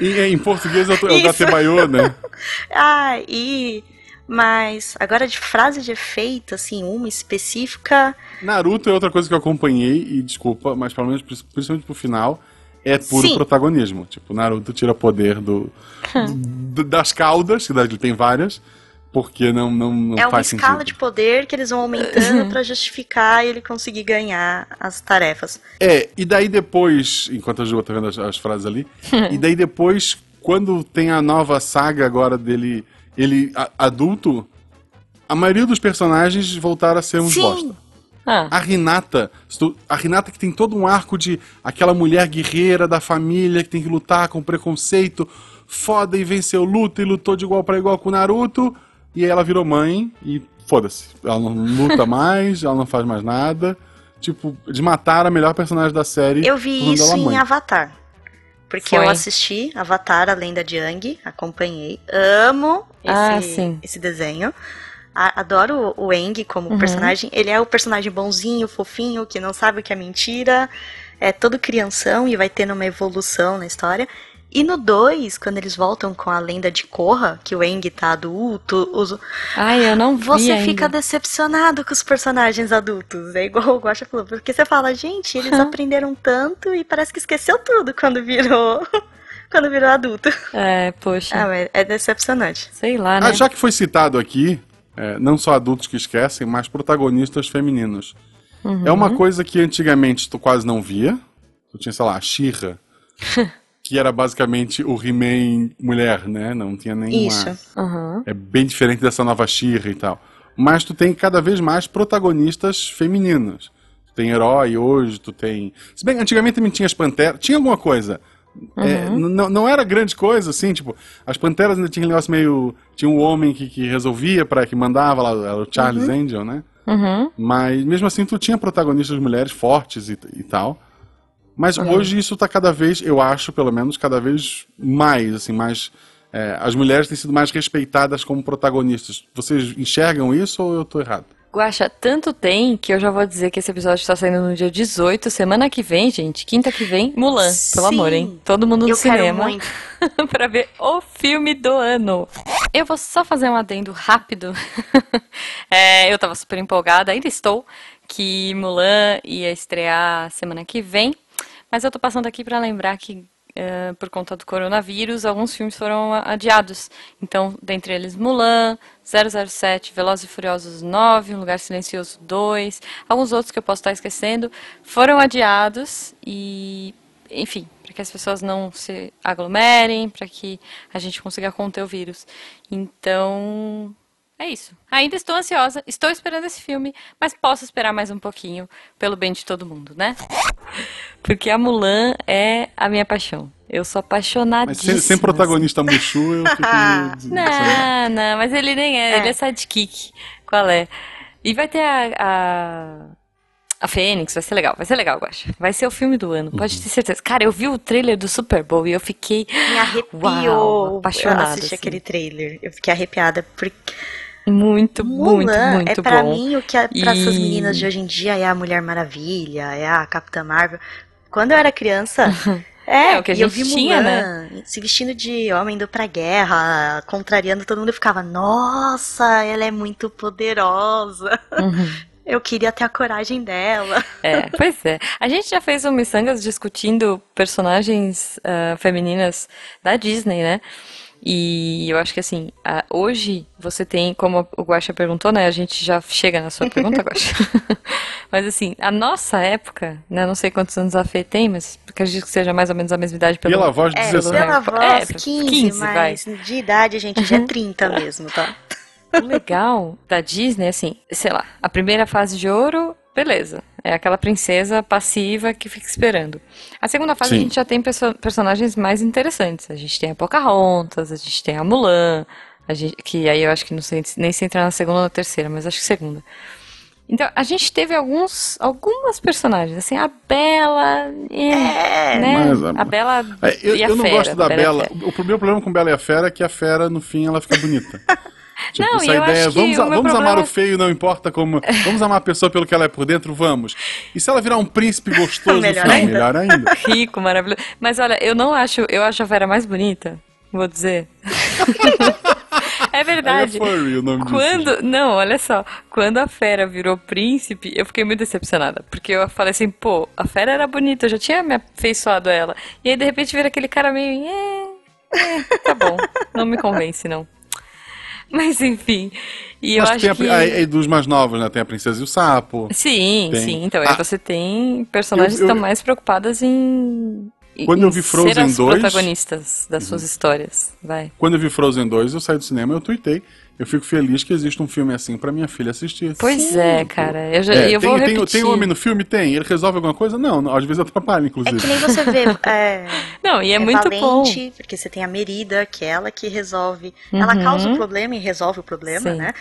Em, em português é o Isso. Datebayo, né? Ah, e. Mas agora de frase de efeito, assim, uma específica. Naruto é outra coisa que eu acompanhei, e desculpa, mas pelo menos principalmente pro final, é puro Sim. protagonismo. Tipo, Naruto tira poder do, do- das caudas, que ele tem várias, porque não, não, não é uma escala sentido. de poder que eles vão aumentando pra justificar ele conseguir ganhar as tarefas. É, e daí depois, enquanto a Ju tá vendo as, as frases ali, e daí depois, quando tem a nova saga agora dele, ele a- adulto, a maioria dos personagens voltaram a ser uns Sim. bosta. Ah, A Renata, a Renata que tem todo um arco de aquela mulher guerreira da família que tem que lutar com preconceito, foda e venceu luta e lutou de igual pra igual com o Naruto, e aí ela virou mãe e foda-se. Ela não luta mais, ela não faz mais nada. Tipo, de matar a melhor personagem da série. Eu vi isso em mãe. Avatar. Porque Foi. eu assisti Avatar, a Lenda de Aang, acompanhei. Amo esse, Ah, esse desenho. A- adoro o Aang como Uhum. personagem. Ele é o personagem bonzinho, fofinho, que não sabe o que é mentira. É todo crianção e vai tendo uma evolução na história. E no 2, quando eles voltam com a lenda de Korra, que o Aang tá adulto, os- ai, eu não vi você ainda. fica decepcionado com os personagens adultos. É igual o Guaxa falou, porque você fala, gente, eles aprenderam tanto e parece que esqueceu tudo quando virou. quando virou adulto. É, poxa, Ah, mas é decepcionante. sei lá, né? Ah, já que foi citado aqui, é, não só adultos que esquecem, mas protagonistas femininos. Uhum. É uma coisa que antigamente tu quase não via. Tu tinha, sei lá, a She-Ra, que era basicamente o He-Man mulher, né? Não tinha nenhuma... Isso. Uhum. É bem diferente dessa nova She-Ra e tal. Mas tu tem cada vez mais protagonistas femininas. Tu tem herói hoje, tu tem... Se bem que antigamente também tinha as panteras. Tinha alguma coisa. É, Uhum. n- não- não era grande coisa, assim, tipo, as panteras ainda tinham um negócio meio. Tinha um homem que, que resolvia, para que mandava lá, era o Charles Angel, né? Uhum. Mas mesmo assim tu tinha protagonistas mulheres fortes e, e tal. Mas hoje isso tá cada vez, eu acho, pelo menos, cada vez mais, assim, mais. é, as mulheres têm sido mais respeitadas como protagonistas. Vocês enxergam isso ou eu tô errado? Guaxa, tanto tem que eu já vou dizer que esse episódio está saindo no dia 18, semana que vem, gente, quinta que vem, Mulan, pelo Sim. amor, hein? Todo mundo no Eu quero cinema muito. pra ver o filme do ano. Eu vou só fazer um adendo rápido. É, eu tava super empolgada, ainda estou, que Mulan ia estrear semana que vem, mas eu tô passando aqui pra lembrar que eh, por conta do coronavírus, alguns filmes foram adiados. Então, dentre eles Mulan, 007, Velozes e Furiosos 9, Um Lugar Silencioso 2, alguns outros que eu posso estar esquecendo, foram adiados e, enfim, para que as pessoas não se aglomerem, para que a gente consiga conter o vírus. Então, é isso. Ainda estou ansiosa, estou esperando esse filme, mas posso esperar mais um pouquinho pelo bem de todo mundo, né? Porque a Mulan é a minha paixão. Eu sou Mas apaixonadíssima. sem, sem protagonista Mushu, eu fico. assim. Não, não, mas ele nem é, É. ele é sidekick. Qual é? E vai ter a, a, a Fênix, vai ser legal, vai ser legal, eu acho. Vai ser o filme do ano, pode ter certeza. Cara, eu vi o trailer do Super Bowl e eu fiquei Me arrepiou. Uau, apaixonada, Eu assisti assim. aquele trailer. Eu fiquei arrepiada. Porque muito, muito, Mulan muito é pra bom. mim o que é pra essas E- meninas de hoje em dia é a Mulher Maravilha, é a Capitã Marvel. Quando eu era criança. É, É, o que a e eu gente vi tinha, Mulan se vestindo de homem indo pra guerra, contrariando todo mundo, eu ficava, nossa, ela é muito poderosa. Uhum. Eu queria ter a coragem dela. É, pois é. A gente já fez um Missangas discutindo personagens ah, femininas da Disney, né? E eu acho que assim, ah, hoje você tem, como o Guaxa perguntou, né? A gente já chega na sua pergunta, Guaxa. Mas assim, a nossa época, né? Não sei quantos anos a Fê tem, mas acredito que seja mais ou menos a mesma idade pelo. Pela voz de É, 17. pela Harry Po- voz, é, 15, 15, mas de idade, gente, já é 30 mesmo, tá? O legal da Disney, assim, sei lá, a primeira fase de ouro, beleza. É aquela princesa passiva que fica esperando. A segunda fase Sim. a gente já tem perso- personagens mais interessantes. A gente tem a Pocahontas, a gente tem a Mulan, a gente, que aí eu acho que não sei nem se entrar na segunda ou na terceira, mas acho que segunda. Então, a gente teve alguns, algumas personagens, assim, a Bela, é, né? Mas, a Bela É, eu, e a eu não Fera, gosto da Bela e a Bela. O meu problema com Bela e a Fera é que a Fera, no fim, ela fica bonita. Tipo, Não, essa eu ideia, vamos, a- vamos amar problema- o feio, não importa como. Vamos amar a pessoa pelo que ela é por dentro, vamos. E se ela virar um príncipe gostoso, Melhor filho, ainda. melhor ainda. Rico, maravilhoso. Mas olha, eu não acho, eu acho a Vera mais bonita, vou dizer. é Aí é verdade. furry o nome disso. Quando, não, olha só, quando a Fera virou príncipe, eu fiquei muito decepcionada, porque eu falei assim, pô, a Fera era bonita, eu já tinha me afeiçoado a ela. E aí de repente vira aquele cara meio, é, é, tá bom, não me convence não. Mas enfim, e eu acho tem a- que aí- aí dos mais novos, né? Tem a Princesa e o Sapo. Sim, Tem. sim. Então, aí Ah, você tem personagens eu- que eu- estão mais preocupadas em. em- Quando eu em vi Frozen ser as 2 protagonistas das suas histórias. Vai. Quando eu vi Frozen 2, eu saí do cinema e eu tuitei. Eu fico feliz que existe um filme assim pra minha filha assistir. Pois Sim, é, cara. Eu, já, É, eu tem, vou tem, repetir. tem homem no filme? Tem. Ele resolve alguma coisa? Não, não, às vezes atrapalha, É inclusive. que nem você vê. É, Não, e é, é muito bom. valente, porque você tem a Merida, que é ela que resolve. Ela causa o problema e resolve o problema, Sim. né?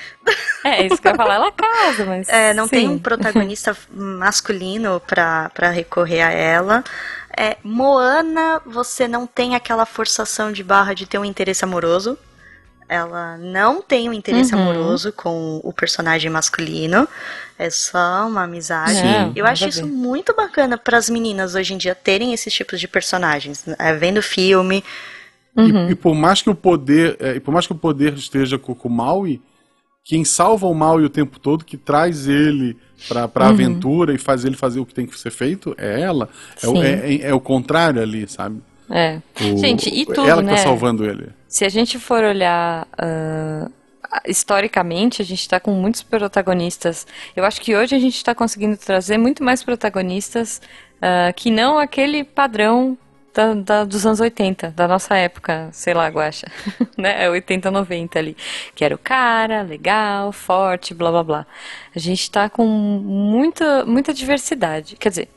É, isso que eu ia falar, ela casa, mas. É, não tem sim. um protagonista masculino pra, pra recorrer a ela. É, Moana, você não tem aquela forçação de barra de ter um interesse amoroso. Ela não tem um interesse Uhum. amoroso com o personagem masculino. É só uma amizade. Não, Eu nada acho a isso ver. muito bacana para as meninas hoje em dia terem esses tipos de personagens. É, vendo filme. Uhum. E, e por mais que o poder, é, e por mais que o poder esteja com, com o Maui, quem salva o Maui o tempo todo, que traz ele pra, pra Uhum. aventura e faz ele fazer o que tem que ser feito, é ela. É, o- Sim. é, é- é o contrário ali, sabe? É. O- Gente, e tudo, Ela que né? tá salvando ele. Se a gente for olhar ah, historicamente, a gente está com muitos protagonistas. Eu acho que hoje a gente está conseguindo trazer muito mais protagonistas ah, que não aquele padrão da, da- dos anos 80, da nossa época, sei lá, Guaxa, né? É 80, 90 ali. Que era o cara, legal, forte, blá blá blá. A gente está com muita, muita diversidade. Quer dizer,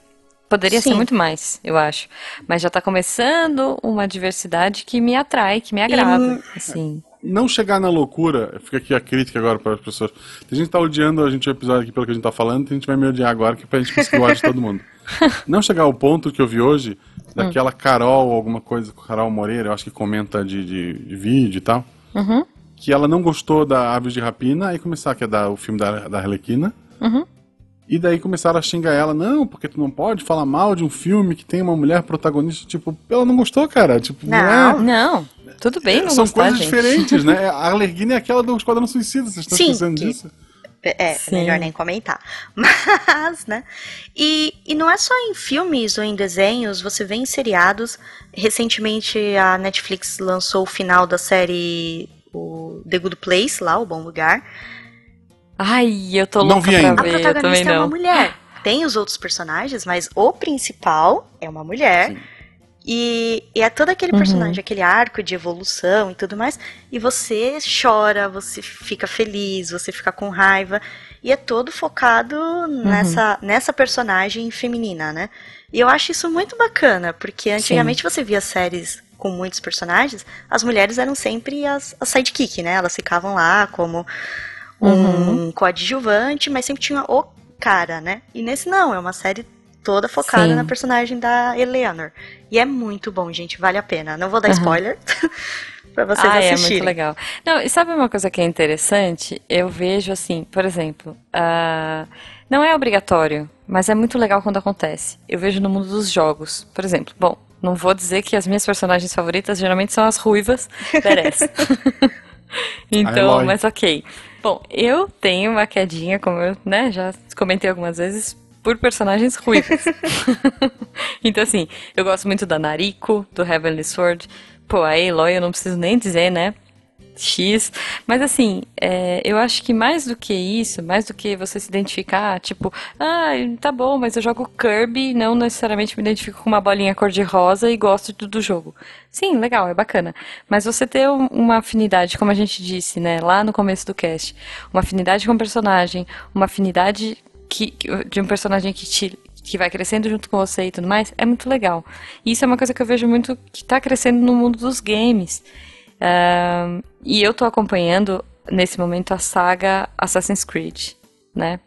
Poderia ser Sim. muito mais, eu acho. Mas já tá começando uma diversidade que me atrai, que me agrada. Assim. Não chegar na loucura, fica aqui a crítica agora para as pessoas. Tem gente que tá odiando a gente o episódio aqui pelo que a gente tá falando, tem gente que vai me odiar agora, que é pra gente conseguir o ódio de todo mundo. Não chegar ao ponto que eu vi hoje, daquela Carol, alguma coisa, Carol Moreira, eu acho que comenta de, de, de vídeo e tal, Uhum, que ela não gostou da Aves de Rapina, aí começar a dar o filme da, da Arlequina, uhum. E daí começaram a xingar ela, não, porque tu não pode falar mal de um filme que tem uma mulher protagonista, tipo, ela não gostou, cara, tipo, não, Não. é... Não, tudo bem não São gostar, coisas gente. diferentes, né? A Arlequina é aquela do Esquadrão Suicida, vocês estão Sim, esquecendo que- disso? É, Sim. melhor nem comentar. Mas, né? E, e não é só em filmes ou em desenhos, você vê em seriados. Recentemente a Netflix lançou o final da série o The Good Place, lá, O Bom Lugar. Ai, eu tô Não louca vi pra ainda. A ver, também protagonista é uma mulher. Tem os outros personagens, mas o principal é uma mulher. Sim. E, e é todo aquele Uhum. personagem, aquele arco de evolução e tudo mais. E você chora, você fica feliz, você fica com raiva. E é todo focado Uhum. nessa, nessa personagem feminina, né? E eu acho isso muito bacana, porque antigamente você via séries com muitos personagens, as mulheres eram sempre as, as sidekick, né? Elas ficavam lá como um Uhum. coadjuvante, mas sempre tinha o cara, né? E nesse não, é uma série toda focada Sim. na personagem da Eleanor. E é muito bom, gente, vale a pena. Não vou dar Aham. spoiler pra vocês ah, é assistirem. muito legal. Não, e sabe uma coisa que é interessante? Eu vejo assim, por exemplo, ah, não é obrigatório, mas é muito legal quando acontece. Eu vejo no mundo dos jogos, por exemplo. Bom, não vou dizer que as minhas personagens favoritas geralmente são as ruivas, merece. então, mas ok. Bom, eu tenho uma quedinha, como eu né, já comentei algumas vezes, por personagens ruivas. então, assim, eu gosto muito da Nariko, do Heavenly Sword. Pô, a Aloy eu não preciso nem dizer, né? X. Mas assim, é, eu acho que mais do que isso, mais do que você se identificar, tipo, ah, tá bom, mas eu jogo Kirby, não necessariamente me identifico com uma bolinha cor-de-rosa e gosto do, do jogo. Sim, legal, é bacana. Mas você ter um- uma afinidade, como a gente disse, né, lá no começo do cast, uma afinidade com o personagem, uma afinidade que, de um personagem que te que vai crescendo junto com você e tudo mais, é muito legal. E isso é uma coisa que eu vejo muito que tá crescendo no mundo dos games. Ahn, e eu tô acompanhando nesse momento a saga Assassin's Creed, né?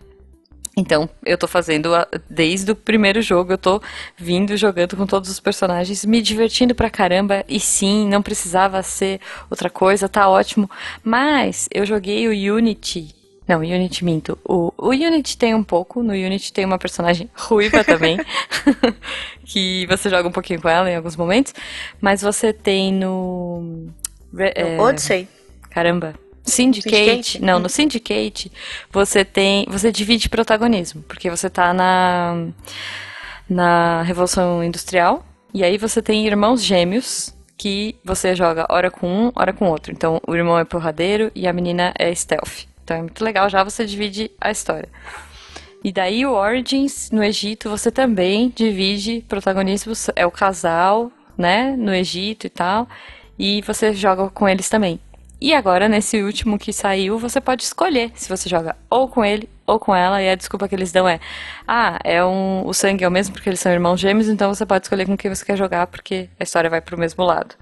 Então, eu tô fazendo a, desde o primeiro jogo, eu tô vindo jogando com todos os personagens, me divertindo pra caramba. E sim, não precisava ser outra coisa, tá ótimo. Mas eu joguei o Unity. Não, Unity minto. O, o Unity tem um pouco. No Unity tem uma personagem ruiva também. que você joga um pouquinho com ela em alguns momentos. Mas você tem no. É, Odyssey. Caramba. Syndicate, Syndicate, não, no Syndicate você tem, você divide protagonismo, porque você tá na na Revolução Industrial e aí você tem irmãos gêmeos que você joga hora com um, hora com outro. Então o irmão é porradeiro e a menina é stealth. Então é muito legal, já você divide a história. E daí o Origins no Egito você também divide protagonismos, é o casal, né, no Egito e tal, e você joga com eles também. E agora, nesse último que saiu, você pode escolher se você joga ou com ele ou com ela. E a desculpa que eles dão é: ah, é um, o sangue é o mesmo porque eles são irmãos gêmeos, então você pode escolher com quem você quer jogar porque a história vai pro mesmo lado.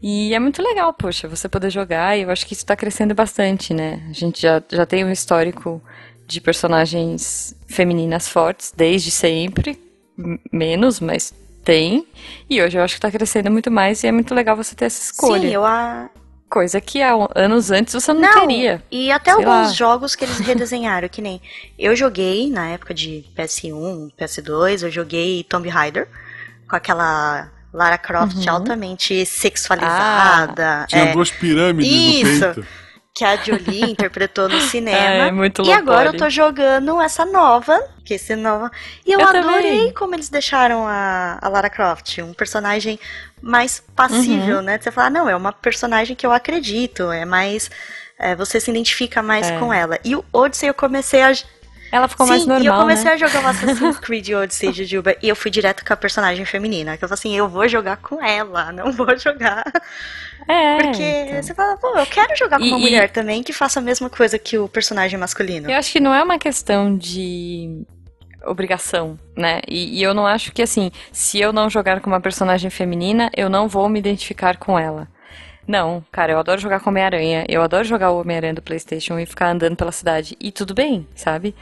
E é muito legal, poxa, você poder jogar, e eu acho que isso tá crescendo bastante, né? A gente já, já tem um histórico de personagens femininas fortes desde sempre, menos, mas tem. E hoje eu acho que tá crescendo muito mais e é muito legal você ter essa escolha. Sim, eu, a, Coisa que há anos antes você não, não teria. E até alguns lá. jogos que eles redesenharam, que nem. Eu joguei na época de PS1, PS2, eu joguei Tomb Raider com aquela Lara Croft uhum. altamente sexualizada. Ah, tinha é, duas pirâmides Isso. no peito que a Jolie interpretou no cinema. É, muito E agora eu tô jogando essa nova, que esse nova. E eu, eu adorei também. como eles deixaram a, a Lara Croft, um personagem mais passível, uhum. né? Você falar, não, é uma personagem que eu acredito, é mais. É, você se identifica mais é. com ela. E o Odyssey eu comecei a ela ficou Sim, mais normal, e eu comecei né? a jogar o Assassin's Creed Odyssey de Juba e eu fui direto com a personagem feminina. Que eu falei assim, eu vou jogar com ela, não vou jogar. É. Porque então. você fala, pô, eu quero jogar com e, uma mulher e... também que faça a mesma coisa que o personagem masculino. Eu acho que não é uma questão de obrigação, né? E, e, eu não acho que assim, se eu não jogar com uma personagem feminina, eu não vou me identificar com ela. Não, cara, eu adoro jogar com Homem-Aranha. Eu adoro jogar o Homem-Aranha do PlayStation e ficar andando pela cidade. E tudo bem, sabe?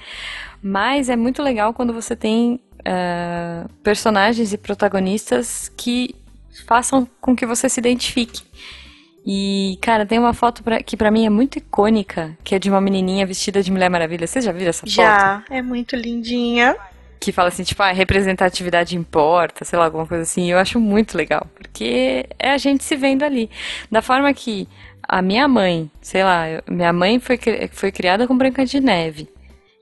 Mas é muito legal quando você tem uh, personagens e protagonistas que façam com que você se identifique. E, cara, tem uma foto pra, que para mim é muito icônica, que é de uma menininha vestida de Mulher Maravilha. Vocês já viram essa já, foto? Já, é muito lindinha que fala assim, tipo, ah, representatividade importa, sei lá, alguma coisa assim. Eu acho muito legal, porque é a gente se vendo ali. Da forma que a minha mãe, sei lá, minha mãe foi, foi criada com Branca de Neve.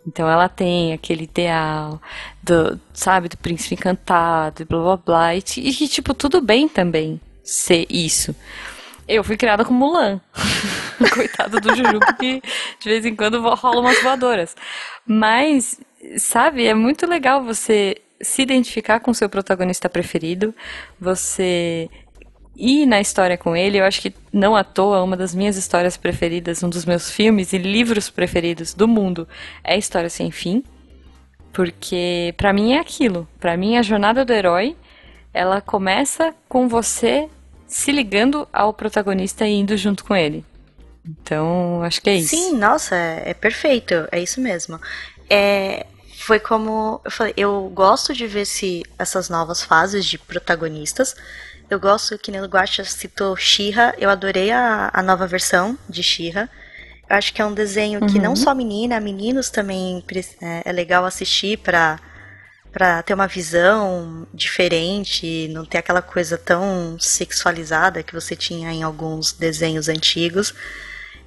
Então ela tem aquele ideal do, sabe, do príncipe encantado e blá blá blá. E, e que, tipo, tudo bem também ser isso. Eu fui criada com Mulan. Coitado do Juju, porque de vez em quando rola umas voadoras. Mas sabe, é muito legal você se identificar com seu protagonista preferido, você ir na história com ele. Eu acho que não à toa, uma das minhas histórias preferidas, um dos meus filmes e livros preferidos do mundo é História Sem Fim. Porque para mim é aquilo. Para mim a jornada do herói, ela começa com você se ligando ao protagonista e indo junto com ele. Então, acho que é isso. Sim, nossa, é, é perfeito, é isso mesmo é, foi como eu falei, eu gosto de ver se essas novas fases de protagonistas. Eu gosto que nem o Guacha citou Shira, eu adorei a, a nova versão de Shira. Eu acho que é um desenho que não uhum. só menina, meninos também é, é legal assistir para para ter uma visão diferente, não ter aquela coisa tão sexualizada que você tinha em alguns desenhos antigos.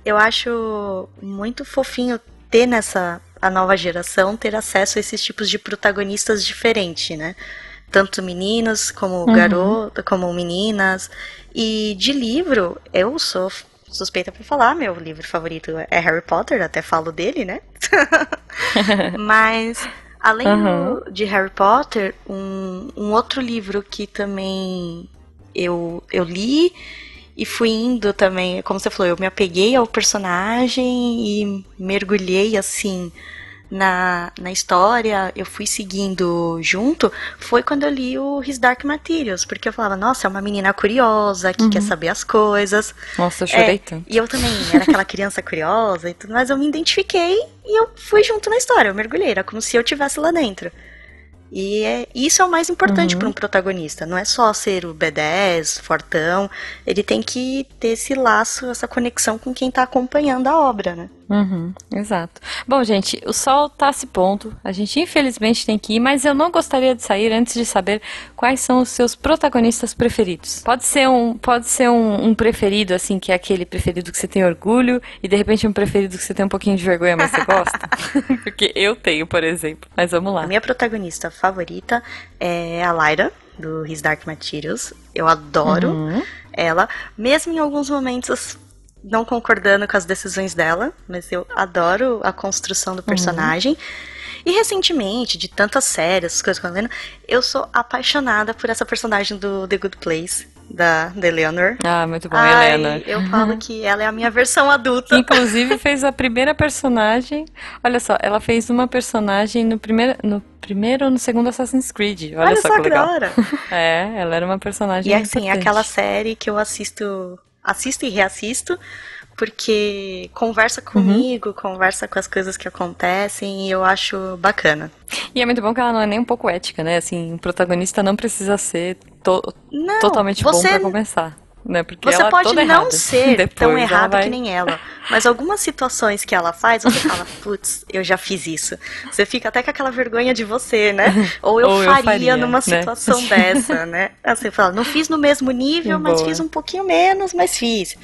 Eu acho muito fofinho ter nessa a nova geração ter acesso a esses tipos de protagonistas diferentes, né? Tanto meninos como uhum. garoto, como meninas. E de livro, eu sou suspeita para falar, meu livro favorito é Harry Potter, até falo dele, né? Mas além uhum. de Harry Potter, um, um outro livro que também eu, eu li e fui indo também, como você falou, eu me apeguei ao personagem e mergulhei assim na, na história, eu fui seguindo junto, foi quando eu li o His Dark Materials, porque eu falava, nossa, é uma menina curiosa, que quer saber as coisas. Nossa, eu chorei É, tanto. E eu também era aquela criança curiosa e tudo mais, eu me identifiquei e eu fui junto na história, eu mergulhei, era como se eu tivesse lá dentro. E é, isso é o mais importante para um protagonista, não é só ser o B10, fortão, ele tem que ter esse laço, essa conexão com quem tá acompanhando a obra, né? Uhum, exato. Bom, gente, o sol tá se pondo. A gente infelizmente tem que ir, mas eu não gostaria de sair antes de saber quais são os seus protagonistas preferidos. Pode ser um, pode ser um, um preferido assim que é aquele preferido que você tem orgulho e de repente um preferido que você tem um pouquinho de vergonha, mas você gosta. Porque eu tenho, por exemplo. Mas vamos lá. A minha protagonista favorita é a Lyra, do His Dark Materials. Eu adoro Uhum. ela, mesmo em alguns momentos não concordando com as decisões dela, mas eu adoro a construção do personagem. E recentemente, de tantas séries, coisas que eu tô lendo, eu sou apaixonada por essa personagem do The Good Place, da, da Eleanor. Ah, muito bom, Ai, Helena. Eu falo que ela é a minha versão adulta. Inclusive fez a primeira personagem. Olha só, ela fez uma personagem no primeiro, no primeiro ou no segundo Assassin's Creed. Olha, Olha só só que legal. agora. É, ela era uma personagem E assim, é importante. aquela série que eu assisto, assisto e reassisto, porque conversa comigo, conversa com as coisas que acontecem e eu acho bacana. E é muito bom que ela não é nem um pouco ética, né? Assim, o protagonista não precisa ser to- Não, totalmente bom você, pra começar. Né? Porque você ela é pode não errada. ser Depois tão errado vai- que nem ela, mas algumas situações que ela faz, você fala, putz, eu já fiz isso. Você fica até com aquela vergonha de você, né? Ou eu, Ou eu faria, faria, numa né? situação dessa, né? Aí Você fala, não fiz no mesmo nível, mas fiz um pouquinho menos, mas fiz.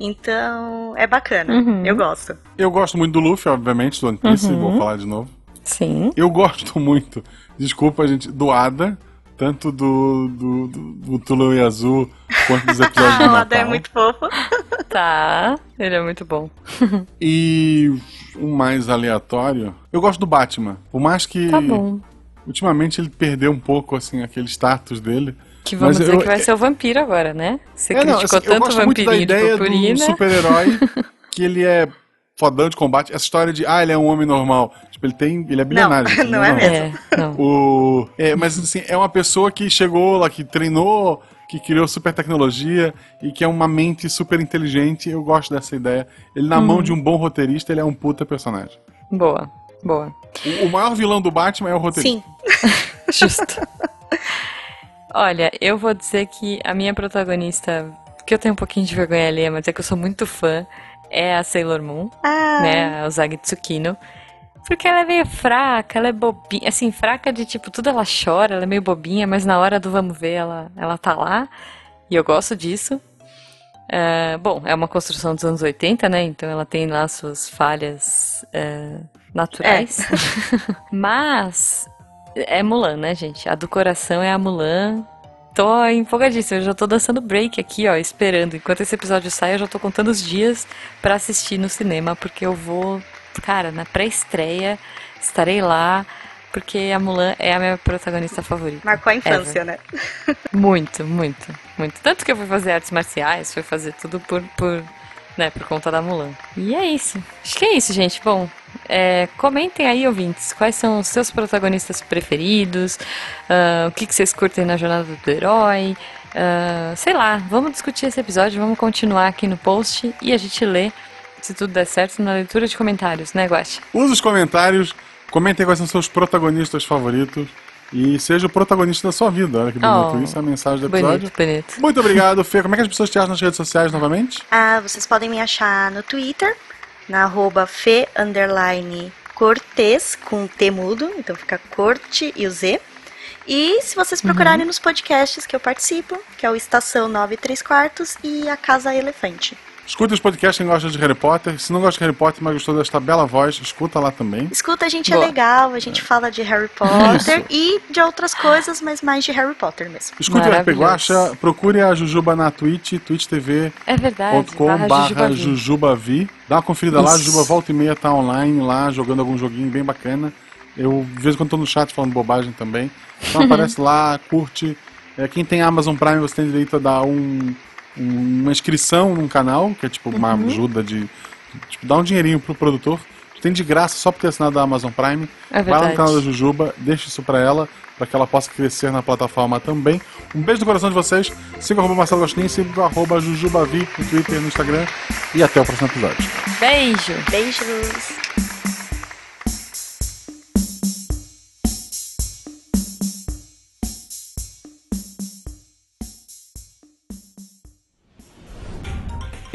Então, é bacana. Uhum. Eu gosto. Eu gosto muito do Luffy, obviamente, do One Piece, Uhum. vou falar de novo. Sim. Eu gosto muito, desculpa, gente, do Ada, tanto do, do, do, do Tulu e Azul quanto dos episódios do Ah, o Ada é Natal. muito fofo. Tá. Ele é muito bom. E um mais aleatório, eu gosto do Batman. Por mais que Tá bom. ultimamente ele perdeu um pouco assim aquele status dele. Que vamos Mas dizer eu- que vai ser o vampiro agora, né? Você É, não, criticou assim, eu tanto o gosto muito da vampirinho de ideia do purpurina. super-herói que ele é fodão de combate. Essa história de, ah, ele é um homem normal. Tipo, ele tem. Ele é bilionário. gente, não é mesmo. É, não. O, é, mas assim, é uma pessoa que chegou lá, que treinou, que criou super tecnologia e que é uma mente super inteligente. Eu gosto dessa ideia. Ele, na Uhum. mão de um bom roteirista, ele é um puta personagem. Boa. Boa. O, o maior vilão do Batman é o roteirista. Sim. Justo. Olha, eu vou dizer que a minha protagonista, que eu tenho um pouquinho de vergonha ali, mas é que eu sou muito fã, é a Sailor Moon, Ah, né? A Usagi Tsukino. Porque ela é meio fraca, ela é bobinha, assim, fraca de tipo, tudo ela chora, ela é meio bobinha, mas na hora do vamos ver, ela, ela tá lá. E eu gosto disso. É, bom, é uma construção dos anos 80, né? Então ela tem lá suas falhas é, naturais. Mas é Mulan, né, gente? A do coração é a Mulan. Tô empolgadíssima, eu já tô dançando break aqui, ó, esperando. Enquanto esse episódio sai, eu já tô contando os dias pra assistir no cinema, porque eu vou, cara, na pré-estreia, estarei lá, porque a Mulan é a minha protagonista favorita. marcou a infância, né? Muito, muito, muito. Tanto que eu fui fazer artes marciais, fui fazer tudo por, por, né, por conta da Mulan. E é isso. Acho que é isso, gente. Bom, é, comentem aí, ouvintes, quais são os seus protagonistas preferidos, ah, o que, que vocês curtem na jornada do herói. ah, sei lá, vamos discutir esse episódio, vamos continuar aqui no post e a gente lê, se tudo der certo, na leitura de comentários, né, Guache? Use os comentários, comentem quais são seus protagonistas favoritos e seja o protagonista da sua vida. Olha que bonito. Oh, Isso é a mensagem do episódio. Bonito, bonito. Muito obrigado, Fê. Como é que as pessoas te acham nas redes sociais novamente? Ah, vocês podem me achar no Twitter, na arroba fe, underline, cortez, com T mudo, então fica corte e o Z. E se vocês procurarem nos podcasts que eu participo, que é o Estação 9 e 3 quartos e a Casa Elefante. Escuta os podcasts quem gosta de Harry Potter. Se não gosta de Harry Potter, mas gostou desta bela voz, escuta lá também. Escuta, a gente Boa. é legal, a gente fala de Harry Potter e de outras coisas, mas mais de Harry Potter mesmo. Escute o RP. Guacha, procure a Jujuba na Twitch, twitch.tv É barra Jujubavi. Dá uma conferida lá, a Isso. Jujuba volta e meia tá online lá, jogando algum joguinho bem bacana. Eu, de vez em quando, tô no chat falando bobagem também. Então aparece lá, curte. É, quem tem Amazon Prime, você tem direito a dar um- uma inscrição num canal, que é tipo uma Uhum. ajuda de. Tipo, dar um dinheirinho pro produtor. tem de graça só por ter assinado a Amazon Prime. É Vai lá no canal da Jujuba, deixa isso pra ela, pra que ela possa crescer na plataforma também. Um beijo no coração de vocês. Siga o arroba Marcelo Gostin, siga o arroba Jujubavi no Twitter e no Instagram. E até o próximo episódio. Beijo! Beijos!